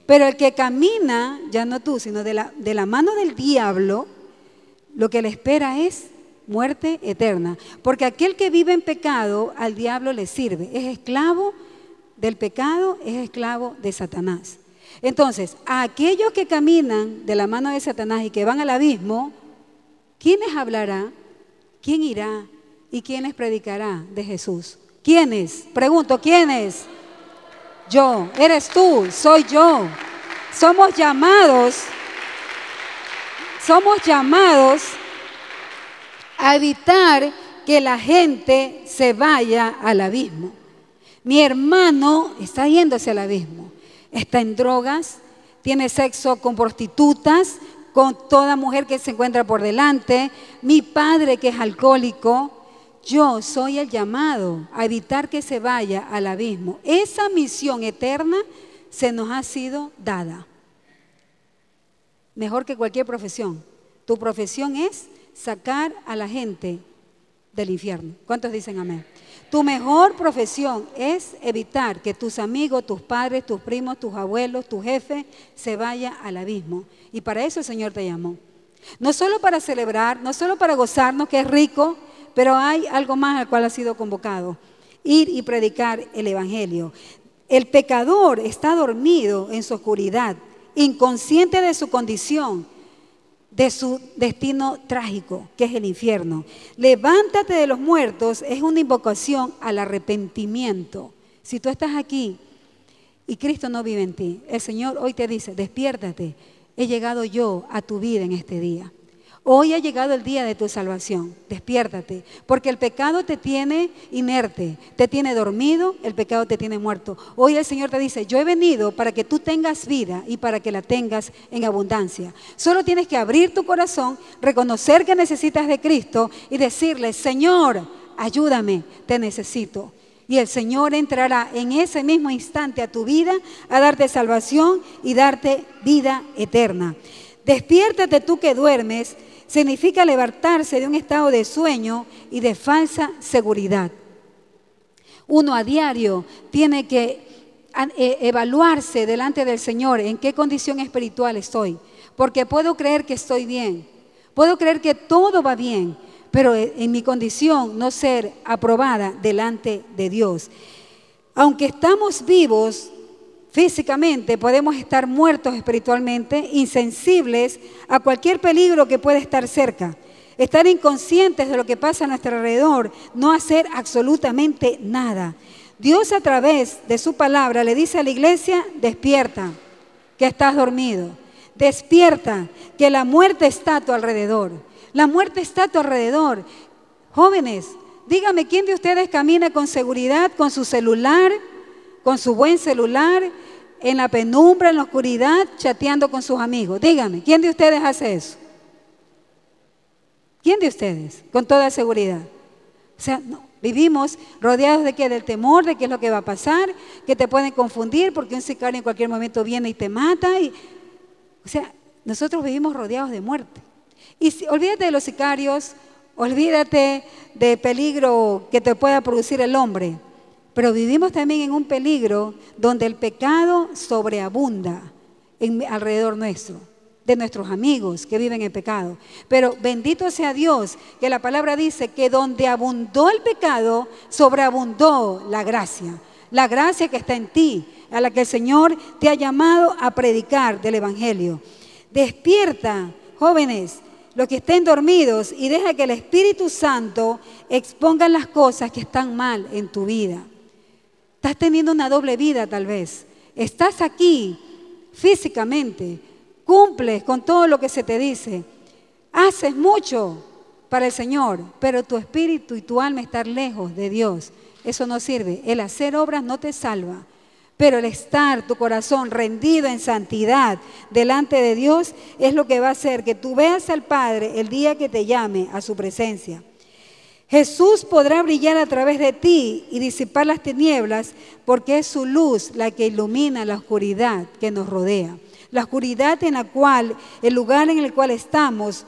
Pero el que camina, ya no tú, sino de la, de la mano del diablo, lo que le espera es muerte eterna. Porque aquel que vive en pecado al diablo le sirve. Es esclavo del pecado, es esclavo de Satanás. Entonces, a aquellos que caminan de la mano de Satanás y que van al abismo, ¿quién les hablará? ¿Quién irá? ¿Y quién les predicará de Jesús? ¿Quiénes? Pregunto, ¿quiénes? Yo. ¿Eres tú? Soy yo. Somos llamados, somos llamados a evitar que la gente se vaya al abismo. Mi hermano está yéndose al abismo. Está en drogas, tiene sexo con prostitutas, con toda mujer que se encuentra por delante. Mi padre que es alcohólico. Yo soy el llamado a evitar que se vaya al abismo. Esa misión eterna se nos ha sido dada. Mejor que cualquier profesión. Tu profesión es sacar a la gente del infierno. ¿Cuántos dicen amén? Tu mejor profesión es evitar que tus amigos, tus padres, tus primos, tus abuelos, tu jefe se vaya al abismo. Y para eso el Señor te llamó. No solo para celebrar, no solo para gozarnos, que es rico, pero hay algo más al cual ha sido convocado. Ir y predicar el Evangelio. El pecador está dormido en su oscuridad, inconsciente de su condición de su destino trágico, que es el infierno. Levántate de los muertos es una invocación al arrepentimiento. Si tú estás aquí y Cristo no vive en ti, el Señor hoy te dice, despiértate, he llegado yo a tu vida en este día. Hoy ha llegado el día de tu salvación. Despiértate, porque el pecado te tiene inerte, te tiene dormido, el pecado te tiene muerto. Hoy el Señor te dice, yo he venido para que tú tengas vida y para que la tengas en abundancia. Solo tienes que abrir tu corazón, reconocer que necesitas de Cristo y decirle, Señor, ayúdame, te necesito. Y el Señor entrará en ese mismo instante a tu vida a darte salvación y darte vida eterna. Despiértate tú que duermes significa levantarse de un estado de sueño y de falsa seguridad. Uno a diario tiene que eh, evaluarse delante del Señor en qué condición espiritual estoy, porque puedo creer que estoy bien, puedo creer que todo va bien, pero eh, en mi condición no ser aprobada delante de Dios. Aunque estamos vivos, Físicamente podemos estar muertos espiritualmente, insensibles a cualquier peligro que pueda estar cerca, estar inconscientes de lo que pasa a nuestro alrededor, no hacer absolutamente nada. Dios a través de su palabra le dice a la iglesia, despierta, que estás dormido. Despierta, que la muerte está a tu alrededor. La muerte está a tu alrededor. Jóvenes, dígame, ¿quién de ustedes camina con seguridad con su celular? Con su buen celular, en la penumbra, en la oscuridad, chateando con sus amigos. Dígame, ¿quién de ustedes hace eso? ¿Quién de ustedes? Con toda seguridad. O sea, vivimos rodeados de qué? Del temor de qué es lo que va a pasar, que te pueden confundir porque un sicario en cualquier momento viene y te mata. Y, o sea, nosotros vivimos rodeados de muerte. Y si, olvídate de los sicarios, olvídate de peligro que te pueda producir el hombre. Pero vivimos también en un peligro donde el pecado sobreabunda alrededor nuestro. de nuestros amigos que viven en pecado. Pero bendito sea Dios que la palabra dice que donde abundó el pecado, sobreabundó la gracia. La gracia que está en ti, a la que el Señor te ha llamado a predicar del Evangelio. Despierta, jóvenes, los que estén dormidos y deja que el Espíritu Santo exponga las cosas que están mal en tu vida. Estás teniendo una doble vida tal vez. Estás aquí físicamente, cumples con todo lo que se te dice, haces mucho para el Señor, pero tu espíritu y tu alma están lejos de Dios. Eso no sirve. El hacer obras no te salva. Pero el estar tu corazón rendido en santidad delante de Dios es lo que va a hacer que tú veas al Padre el día que te llame a su presencia. Jesús podrá brillar a través de ti y disipar las tinieblas porque es su luz la que ilumina la oscuridad que nos rodea. La oscuridad en la cual, el lugar en el cual estamos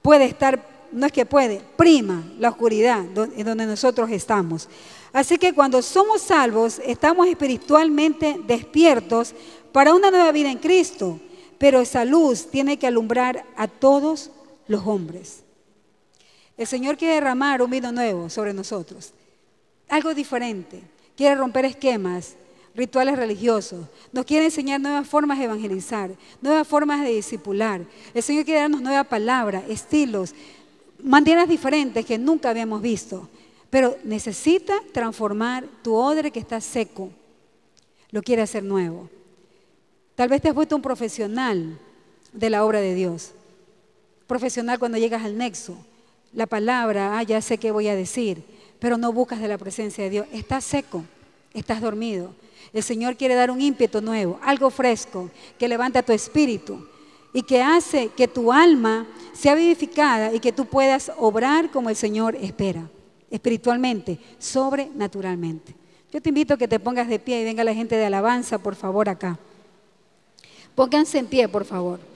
puede estar, no es que puede, prima la oscuridad en donde nosotros estamos. Así que cuando somos salvos, estamos espiritualmente despiertos para una nueva vida en Cristo, pero esa luz tiene que alumbrar a todos los hombres. El Señor quiere derramar un vino nuevo sobre nosotros, algo diferente. Quiere romper esquemas, rituales religiosos. Nos quiere enseñar nuevas formas de evangelizar, nuevas formas de discipular. El Señor quiere darnos nueva palabra, estilos, maneras diferentes que nunca habíamos visto. Pero necesita transformar tu odre que está seco. Lo quiere hacer nuevo. Tal vez te has vuelto un profesional de la obra de Dios. Profesional cuando llegas al nexo. La palabra, ah, ya sé qué voy a decir, pero no buscas de la presencia de Dios. Estás seco, estás dormido. El Señor quiere dar un ímpetu nuevo, algo fresco, que levanta tu espíritu y que hace que tu alma sea vivificada y que tú puedas obrar como el Señor espera espiritualmente, sobrenaturalmente. Yo te invito a que te pongas de pie y venga la gente de alabanza, por favor, acá. Pónganse en pie, por favor.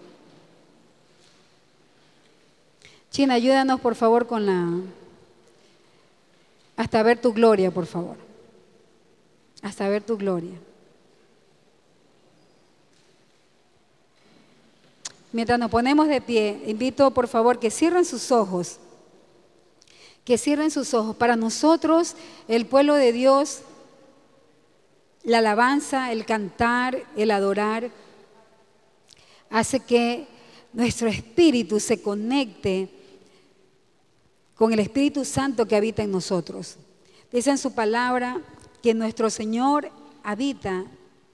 China, ayúdanos, por favor, con la... Hasta ver tu gloria, por favor. Hasta ver tu gloria. Mientras nos ponemos de pie, invito, por favor, que cierren sus ojos que cierren sus ojos. Para nosotros, el pueblo de Dios, la alabanza, el cantar, el adorar, hace que nuestro espíritu se conecte con el Espíritu Santo que habita en nosotros. Dice en su palabra que nuestro Señor habita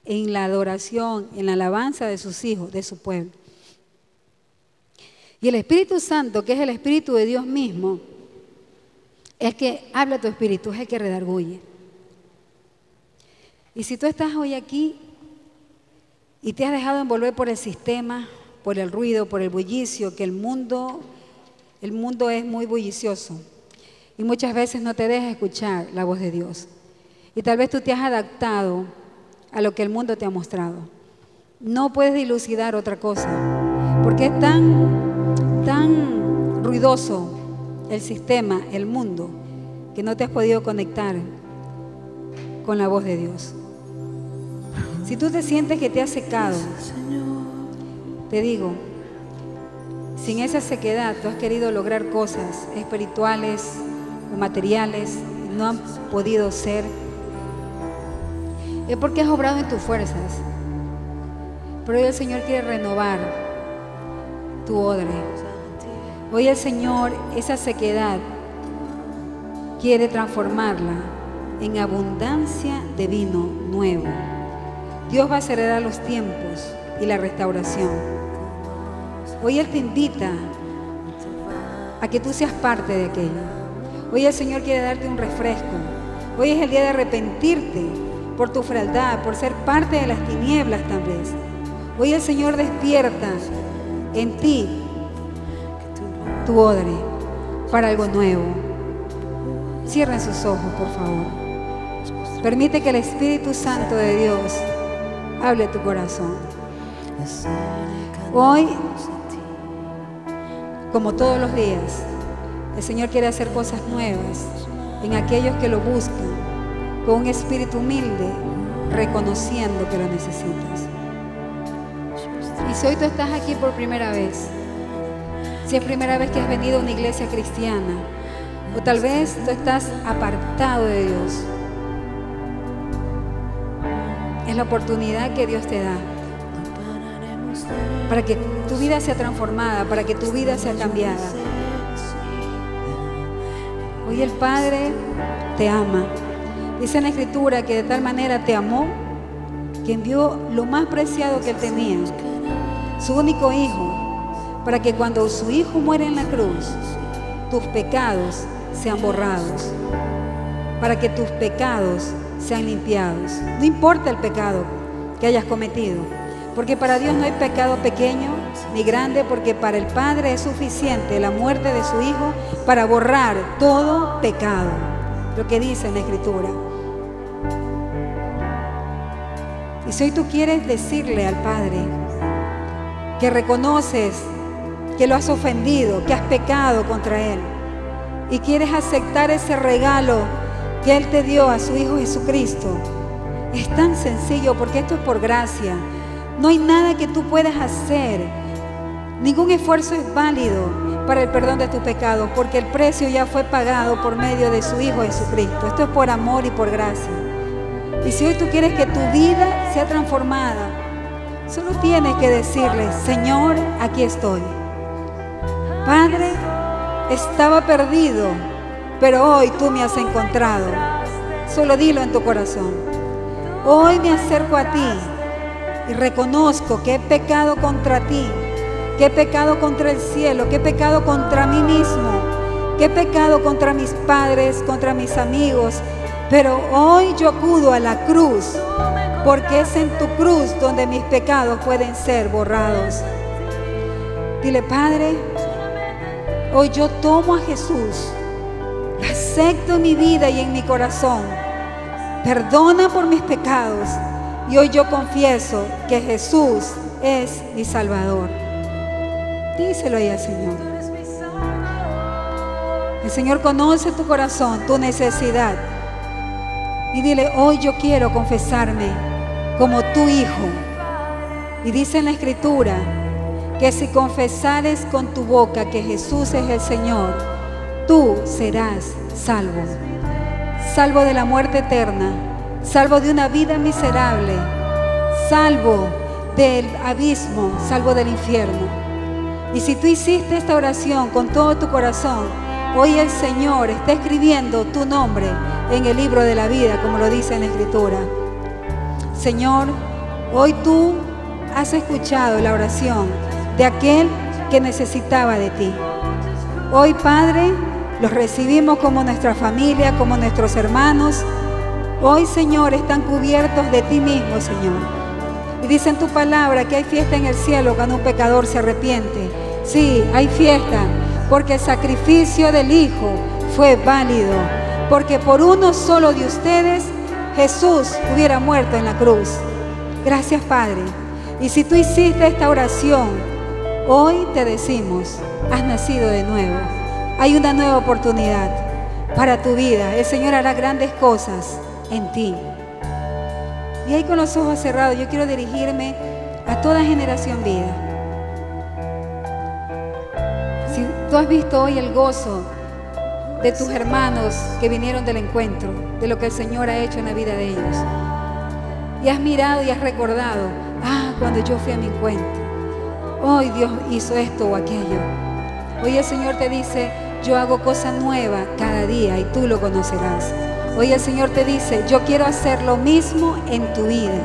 en la adoración, en la alabanza de sus hijos, de su pueblo. Y el Espíritu Santo, que es el Espíritu de Dios mismo, es que habla tu espíritu, es el que redarguye. Y si tú estás hoy aquí y te has dejado envolver por el sistema, por el ruido, por el bullicio, que el mundo, el mundo es muy bullicioso y muchas veces no te deja escuchar la voz de Dios. Y tal vez tú te has adaptado a lo que el mundo te ha mostrado. No puedes dilucidar otra cosa, porque es tan, tan ruidoso el sistema, el mundo, que no te has podido conectar con la voz de Dios. Si tú te sientes que te has secado, te digo, sin esa sequedad tú has querido lograr cosas espirituales o materiales, no han podido ser, es porque has obrado en tus fuerzas. Pero hoy el Señor quiere renovar tu odre Hoy el Señor esa sequedad quiere transformarla en abundancia de vino nuevo. Dios va a acelerar los tiempos y la restauración. Hoy Él te invita a que tú seas parte de aquello. Hoy el Señor quiere darte un refresco. Hoy es el día de arrepentirte por tu frialdad, por ser parte de las tinieblas tal vez. Hoy el Señor despierta en ti tu odre para algo nuevo. Cierren sus ojos, por favor. Permite que el Espíritu Santo de Dios hable a tu corazón. Hoy, como todos los días, el Señor quiere hacer cosas nuevas en aquellos que lo buscan con un espíritu humilde, reconociendo que lo necesitas. Y si hoy tú estás aquí por primera vez, si es primera vez que has venido a una iglesia cristiana, o tal vez tú estás apartado de Dios, es la oportunidad que Dios te da para que tu vida sea transformada, para que tu vida sea cambiada. Hoy el Padre te ama. Dice en la Escritura que de tal manera te amó que envió lo más preciado que él tenía, su único hijo, para que cuando su hijo muere en la cruz, tus pecados sean borrados, para que tus pecados sean limpiados. No importa el pecado que hayas cometido, porque para Dios no hay pecado pequeño ni grande, porque para el Padre es suficiente la muerte de su Hijo para borrar todo pecado. Lo que dice en la Escritura. Y si hoy tú quieres decirle al Padre que reconoces que lo has ofendido, que has pecado contra Él, y quieres aceptar ese regalo que Él te dio a su Hijo Jesucristo, es tan sencillo porque esto es por gracia. No hay nada que tú puedas hacer. Ningún esfuerzo es válido para el perdón de tus pecados, porque el precio ya fue pagado por medio de su Hijo Jesucristo. Esto es por amor y por gracia. Y si hoy tú quieres que tu vida sea transformada, solo tienes que decirle, Señor, aquí estoy. Padre, estaba perdido, pero hoy tú me has encontrado. Solo dilo en tu corazón. Hoy me acerco a ti reconozco que he pecado contra ti, que he pecado contra el cielo, que he pecado contra mí mismo, que he pecado contra mis padres, contra mis amigos. Pero hoy yo acudo a la cruz, porque es en tu cruz donde mis pecados pueden ser borrados. Dile, Padre, hoy yo tomo a Jesús, acepto en mi vida y en mi corazón. Perdona por mis pecados y hoy yo confieso que Jesús es mi Salvador. Díselo ahí al Señor. El Señor conoce tu corazón, tu necesidad. Y dile, hoy yo quiero confesarme como tu hijo. Y dice en la escritura que si confesares con tu boca que Jesús es el Señor, tú serás salvo. Salvo de la muerte eterna, salvo de una vida miserable, salvo del abismo, salvo del infierno. Y si tú hiciste esta oración con todo tu corazón, hoy el Señor está escribiendo tu nombre en el libro de la vida, como lo dice en la Escritura. Señor, hoy tú has escuchado la oración de aquel que necesitaba de ti. Hoy, Padre, los recibimos como nuestra familia, como nuestros hermanos. Hoy, Señor, están cubiertos de ti mismo, Señor. Y dice en tu palabra que hay fiesta en el cielo cuando un pecador se arrepiente. Sí, hay fiesta, porque el sacrificio del Hijo fue válido, porque por uno solo de ustedes Jesús hubiera muerto en la cruz. Gracias, Padre. Y si tú hiciste esta oración, hoy te decimos, has nacido de nuevo. Hay una nueva oportunidad para tu vida. El Señor hará grandes cosas en ti. Y ahí con los ojos cerrados, yo quiero dirigirme a toda generación vida. Si tú has visto hoy el gozo de tus hermanos que vinieron del encuentro, de lo que el Señor ha hecho en la vida de ellos, y has mirado y has recordado, ah, cuando yo fui a mi encuentro, hoy Dios hizo esto o aquello. Hoy el Señor te dice, yo hago cosa nueva cada día y tú lo conocerás. Hoy el Señor te dice, yo quiero hacer lo mismo en tu vida.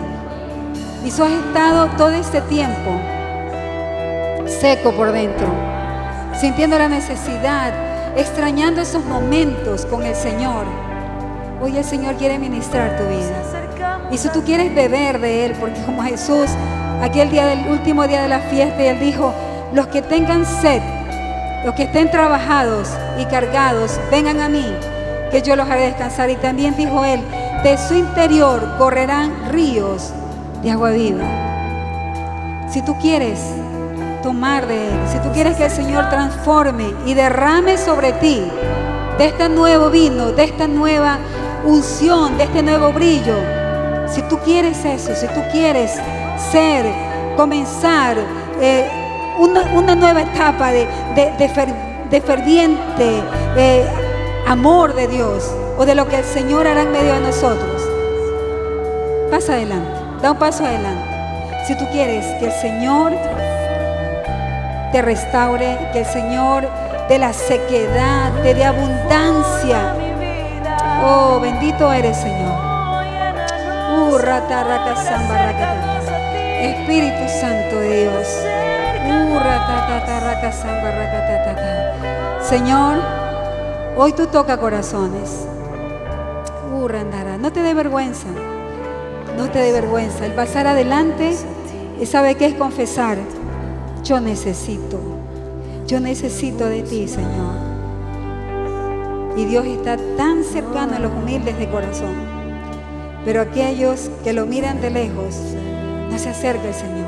Y tú has estado todo este tiempo seco por dentro, sintiendo la necesidad, extrañando esos momentos con el Señor. Hoy el Señor quiere ministrar tu vida. Y si tú quieres beber de Él, porque como Jesús, aquel día del último día de la fiesta, Él dijo, los que tengan sed, los que estén trabajados y cargados, vengan a mí, que yo los haré descansar. Y también dijo Él, de su interior correrán ríos de agua viva. Si tú quieres tomar de Él, si tú quieres que el Señor transforme y derrame sobre ti de este nuevo vino, de esta nueva unción, de este nuevo brillo, si tú quieres eso, si tú quieres ser comenzar eh, una, una nueva etapa de, de- de de ferviente eh, amor de Dios o de lo que el Señor hará en medio de nosotros, pasa adelante, da un paso adelante. Si tú quieres que el Señor te restaure, que el Señor de la sequedad, te dé abundancia. Oh, bendito eres, Señor. Uh, rata, raca, samba. Espíritu Santo de Dios. Uh, rata, ta, ta, raca, samba. Señor, hoy tú toca corazones. Uh, randara. No te dé vergüenza. No te dé vergüenza. El pasar adelante, sabe qué es confesar. Yo necesito. Yo necesito de ti, Señor. Y Dios está tan cercano a los humildes de corazón. Pero aquellos que lo miran de lejos, no se acerca el Señor.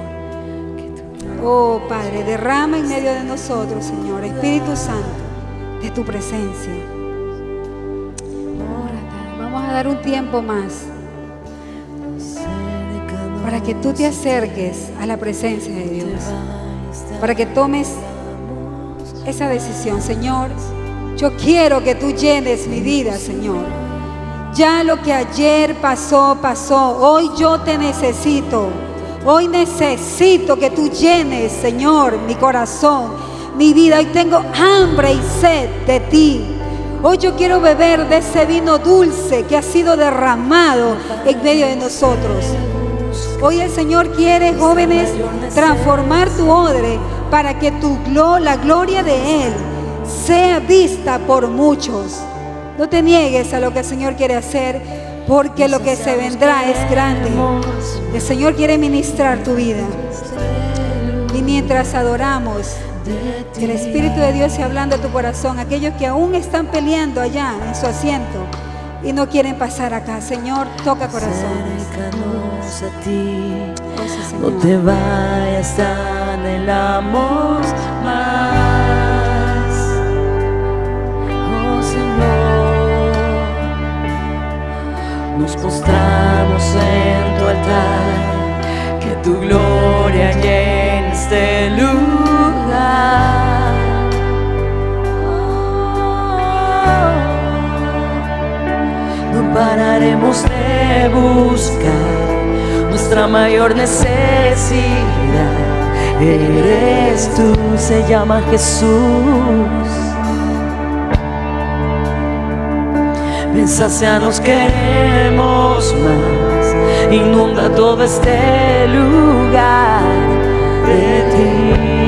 Oh Padre, derrama en medio de nosotros, Señor, Espíritu Santo, de tu presencia. Vamos a dar un tiempo más para que tú te acerques a la presencia de Dios, para que tomes esa decisión, Señor. Yo quiero que tú llenes mi vida, Señor. Ya lo que ayer pasó, pasó. Hoy yo te necesito. Hoy necesito que tú llenes, Señor, mi corazón, mi vida. Hoy tengo hambre y sed de ti. Hoy yo quiero beber de ese vino dulce que ha sido derramado en medio de nosotros. Hoy el Señor quiere, jóvenes, transformar tu odre para que tu la gloria de Él sea vista por muchos. No te niegues a lo que el Señor quiere hacer, porque lo que se vendrá es grande. El Señor quiere ministrar tu vida. Y mientras adoramos, que el Espíritu de Dios sea hablando a tu corazón, aquellos que aún están peleando allá en su asiento y no quieren pasar acá, Señor, toca corazones.
Acércanos a ti.
Sí,
No te vayas, anhelamos más. Oh Señor, nos postramos en tu altar, que tu gloria llene este lugar. No pararemos de buscar nuestra mayor necesidad. Eres tú, se llama Jesús. Ven, nos queremos más. Inunda todo este lugar de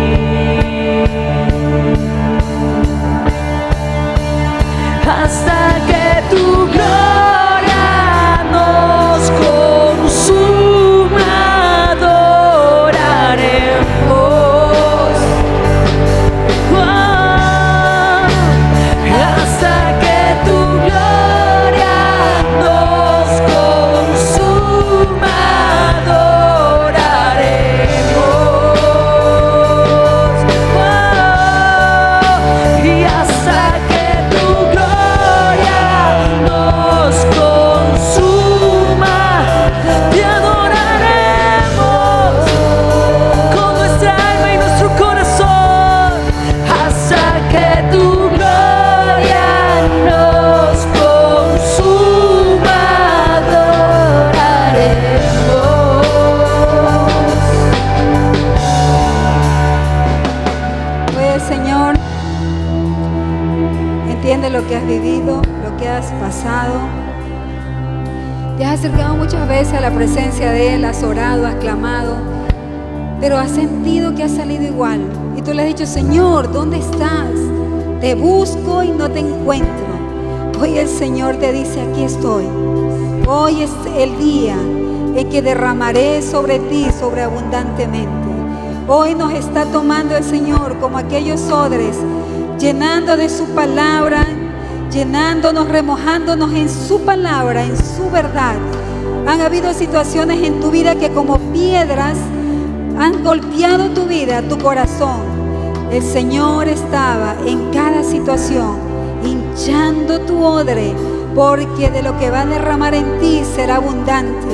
veces a la presencia de Él, has orado, has clamado, pero has sentido que has salido igual. Y tú le has dicho, Señor, ¿dónde estás? Te busco y no te encuentro. Hoy el Señor te dice, aquí estoy. Hoy es el día en que derramaré sobre ti sobreabundantemente. Hoy nos está tomando el Señor como aquellos odres, llenando de su palabra, llenándonos, remojándonos en su palabra, en su verdad. Han habido situaciones en tu vida que como piedras han golpeado tu vida, tu corazón. El Señor estaba en cada situación hinchando tu odre, porque de lo que va a derramar en ti será abundante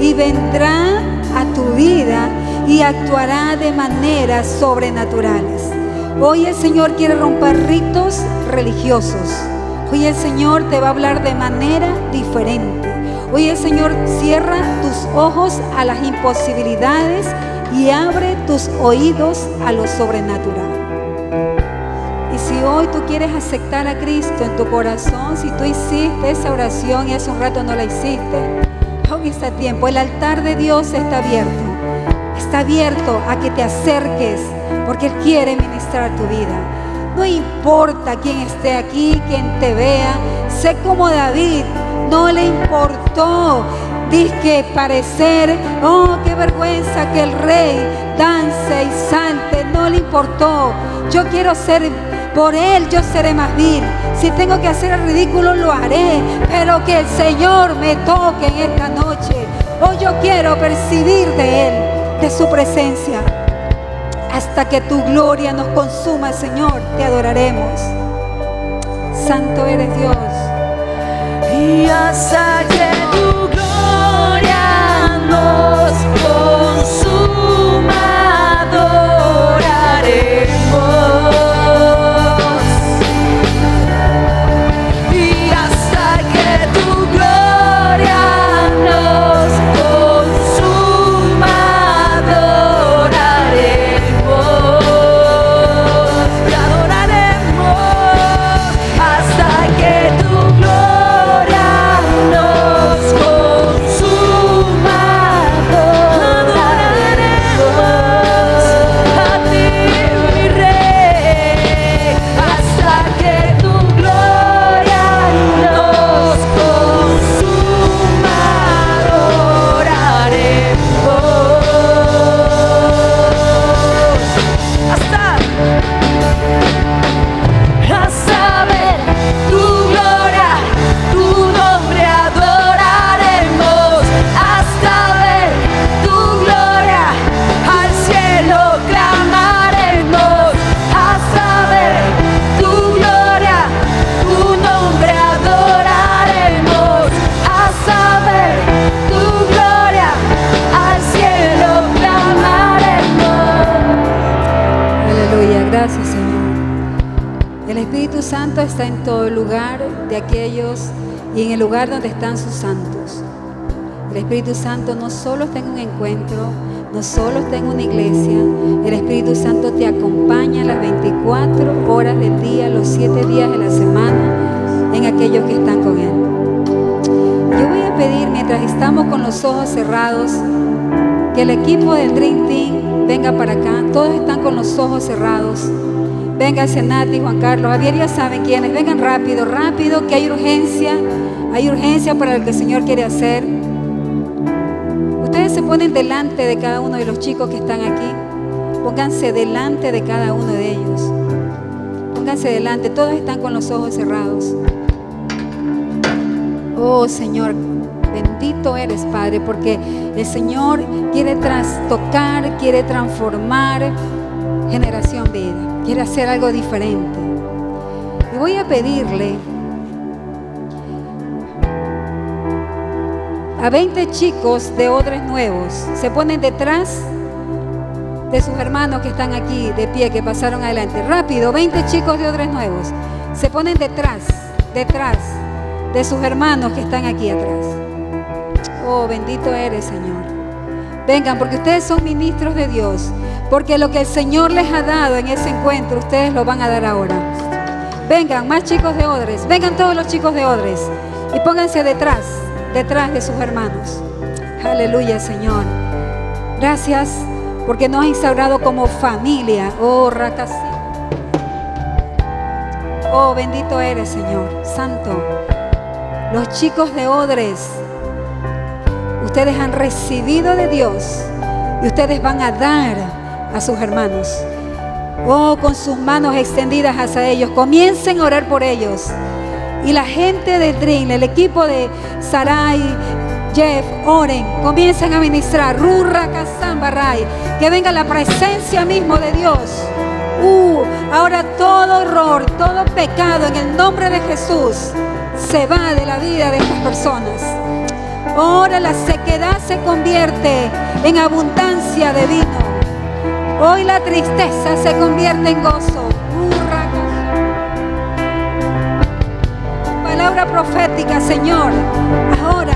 y vendrá a tu vida y actuará de maneras sobrenaturales. Hoy el Señor quiere romper ritos religiosos. Hoy el Señor te va a hablar de manera diferente. Hoy el Señor cierra tus ojos a las imposibilidades y abre tus oídos a lo sobrenatural. Y si hoy tú quieres aceptar a Cristo en tu corazón, si tú hiciste esa oración y hace un rato no la hiciste, hoy está tiempo. El altar de Dios está abierto. Está abierto a que te acerques porque Él quiere ministrar tu vida. No importa quién esté aquí, quién te vea. Sé como David, no le importó. Dice parecer, oh, qué vergüenza que el rey dance y salte, no le importó. Yo quiero ser por Él yo seré más vil. Si tengo que hacer el ridículo, lo haré. Pero que el Señor me toque en esta noche. Hoy yo quiero percibir de Él, de su presencia. Hasta que tu gloria nos consuma, Señor, te adoraremos. Santo eres Dios.
Y hasta que tu gloria nos
aquellos y en el lugar donde están sus santos. El Espíritu Santo no solo está en un encuentro, no solo está en una iglesia, el Espíritu Santo te acompaña las 24 horas del día, los 7 días de la semana, en aquellos que están con Él. Yo voy a pedir, mientras estamos con los ojos cerrados, que el equipo del Dream Team venga para acá. Todos están con los ojos cerrados. Venga Senati, Juan Carlos, Javier, ya saben quiénes. Vengan rápido, rápido, que hay urgencia. Hay urgencia para lo que el Señor quiere hacer. Ustedes se ponen delante de cada uno de los chicos que están aquí. Pónganse delante de cada uno de ellos. Pónganse delante. Todos están con los ojos cerrados. Oh Señor, bendito eres Padre, porque el Señor quiere trastocar, quiere transformar generación vida, quiere hacer algo diferente. Y voy a pedirle a 20 chicos de odres nuevos, se ponen detrás de sus hermanos que están aquí de pie, que pasaron adelante. Rápido, 20 chicos de odres nuevos, se ponen detrás, detrás de sus hermanos que están aquí atrás. Oh, bendito eres, Señor. Vengan, porque ustedes son ministros de Dios. Porque lo que el Señor les ha dado en ese encuentro, ustedes lo van a dar ahora. Vengan, más chicos de Odres. Vengan todos los chicos de Odres. Y pónganse detrás, detrás de sus hermanos. Aleluya, Señor. Gracias porque nos has instaurado como familia. Oh, Racasí. Oh, bendito eres, Señor. Santo. Los chicos de Odres ustedes han recibido de Dios y ustedes van a dar a sus hermanos. Oh, con sus manos extendidas hacia ellos. Comiencen a orar por ellos. Y la gente de Dream, el equipo de Sarai, Jeff, oren. Comiencen a ministrar. Rurra Baray. Que venga la presencia mismo de Dios. Uh, ahora todo error, todo pecado en el nombre de Jesús se va de la vida de estas personas. Ahora la sequedad se convierte en abundancia de vino. Hoy la tristeza se convierte en gozo. Palabra profética, Señor. Ahora,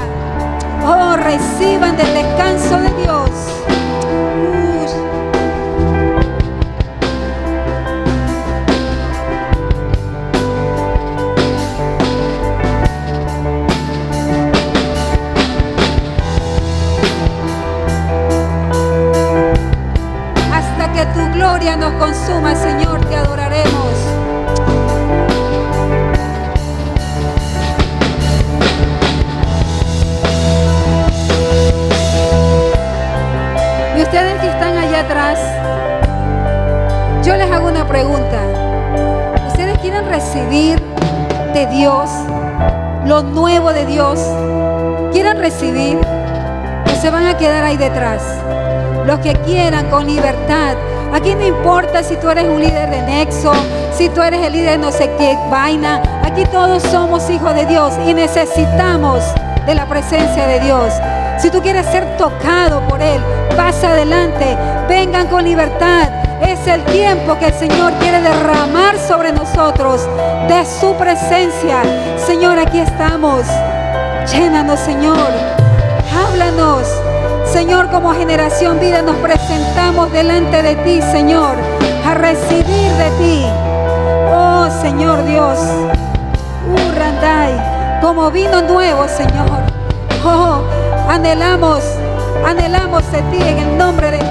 oh, reciban del descanso de Dios. Dios lo nuevo de Dios? ¿Quieren recibir? ¿O se van a quedar ahí detrás? Los que quieran con libertad. Aquí no importa si tú eres un líder de Nexo, si tú eres el líder de no sé qué vaina. Aquí todos somos hijos de Dios y necesitamos de la presencia de Dios. Si tú quieres ser tocado por Él, pasa adelante. Vengan con libertad. Es el tiempo que el Señor quiere derramar sobre nosotros de su presencia. Señor, aquí estamos. Llénanos, Señor. Háblanos. Señor, como generación vida nos presentamos delante de ti, Señor, a recibir de ti. Oh, Señor Dios. Uh, Randai, como vino nuevo, Señor. Oh, anhelamos, anhelamos de ti en el nombre de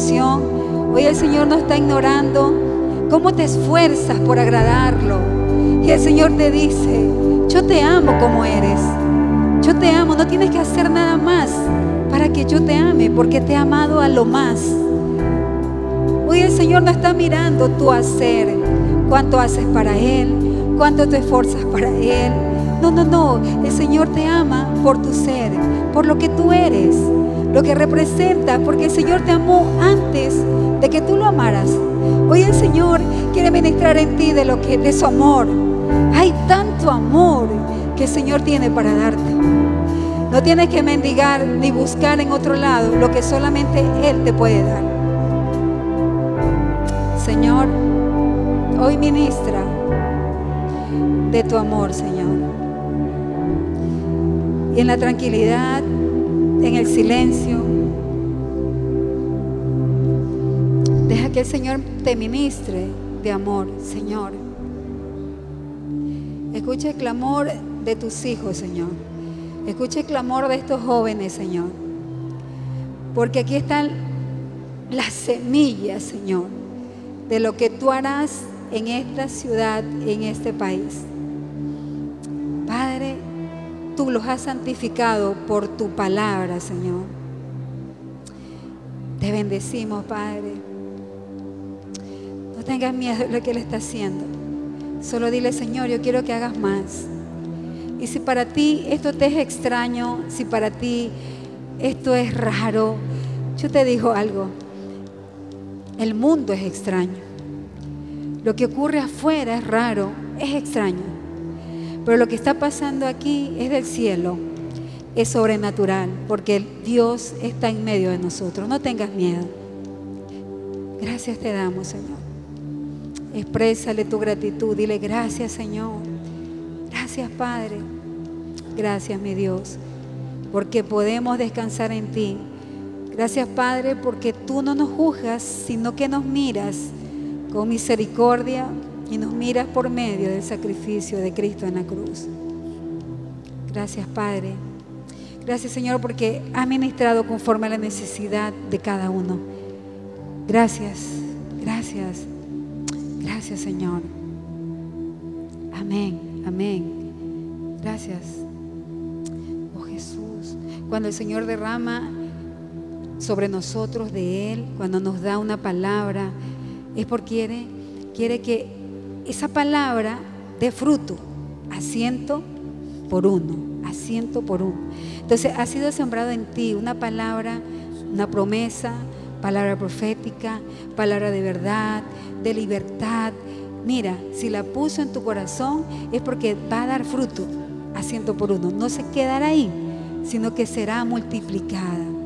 Hoy el Señor no está ignorando cómo te esfuerzas por agradarlo. Y el Señor te dice, yo te amo como eres. Yo te amo, no tienes que hacer nada más para que yo te ame, porque te he amado a lo más. Hoy el Señor no está mirando tu hacer, cuánto haces para Él, cuánto te esfuerzas para Él. No, no, no, el Señor te ama por tu ser, por lo que tú eres, lo que representa, porque el Señor te amó antes de que tú lo amaras. Hoy el Señor quiere ministrar en ti de lo que de su amor. Hay tanto amor que el Señor tiene para darte. No tienes que mendigar ni buscar en otro lado lo que solamente Él te puede dar. Señor, hoy ministra de tu amor, Señor. Y en la tranquilidad, en el silencio, deja que el Señor te ministre de amor, Señor. Escucha el clamor de tus hijos, Señor. Escucha el clamor de estos jóvenes, Señor. Porque aquí están las semillas, Señor, de lo que tú harás en esta ciudad, en este país. Tú los has santificado por tu palabra, Señor. Te bendecimos, Padre. No tengas miedo de lo que Él está haciendo. Solo dile, Señor, yo quiero que hagas más. Y si para ti esto te es extraño, si para ti esto es raro, yo te digo algo. El mundo es extraño. Lo que ocurre afuera es raro, es extraño. Pero lo que está pasando aquí es del cielo, es sobrenatural, porque Dios está en medio de nosotros. No tengas miedo. Gracias te damos, Señor. Exprésale tu gratitud. Dile gracias, Señor. Gracias, Padre. Gracias, mi Dios, porque podemos descansar en ti. Gracias, Padre, porque tú no nos juzgas, sino que nos miras con misericordia y nos miras por medio del sacrificio de Cristo en la cruz. Gracias, Padre. Gracias, Señor, porque has ministrado conforme a la necesidad de cada uno. Gracias, gracias, gracias, Señor. Amén, amén. Gracias. Oh Jesús, cuando el Señor derrama sobre nosotros de Él, cuando nos da una palabra, es porque quiere, quiere que esa palabra dé fruto, asiento por uno, asiento por uno. Entonces ha sido sembrado en ti una palabra, una promesa, palabra profética, palabra de verdad, de libertad. Mira, si la puso en tu corazón es porque va a dar fruto, asiento por uno. No se quedará ahí, sino que será multiplicada.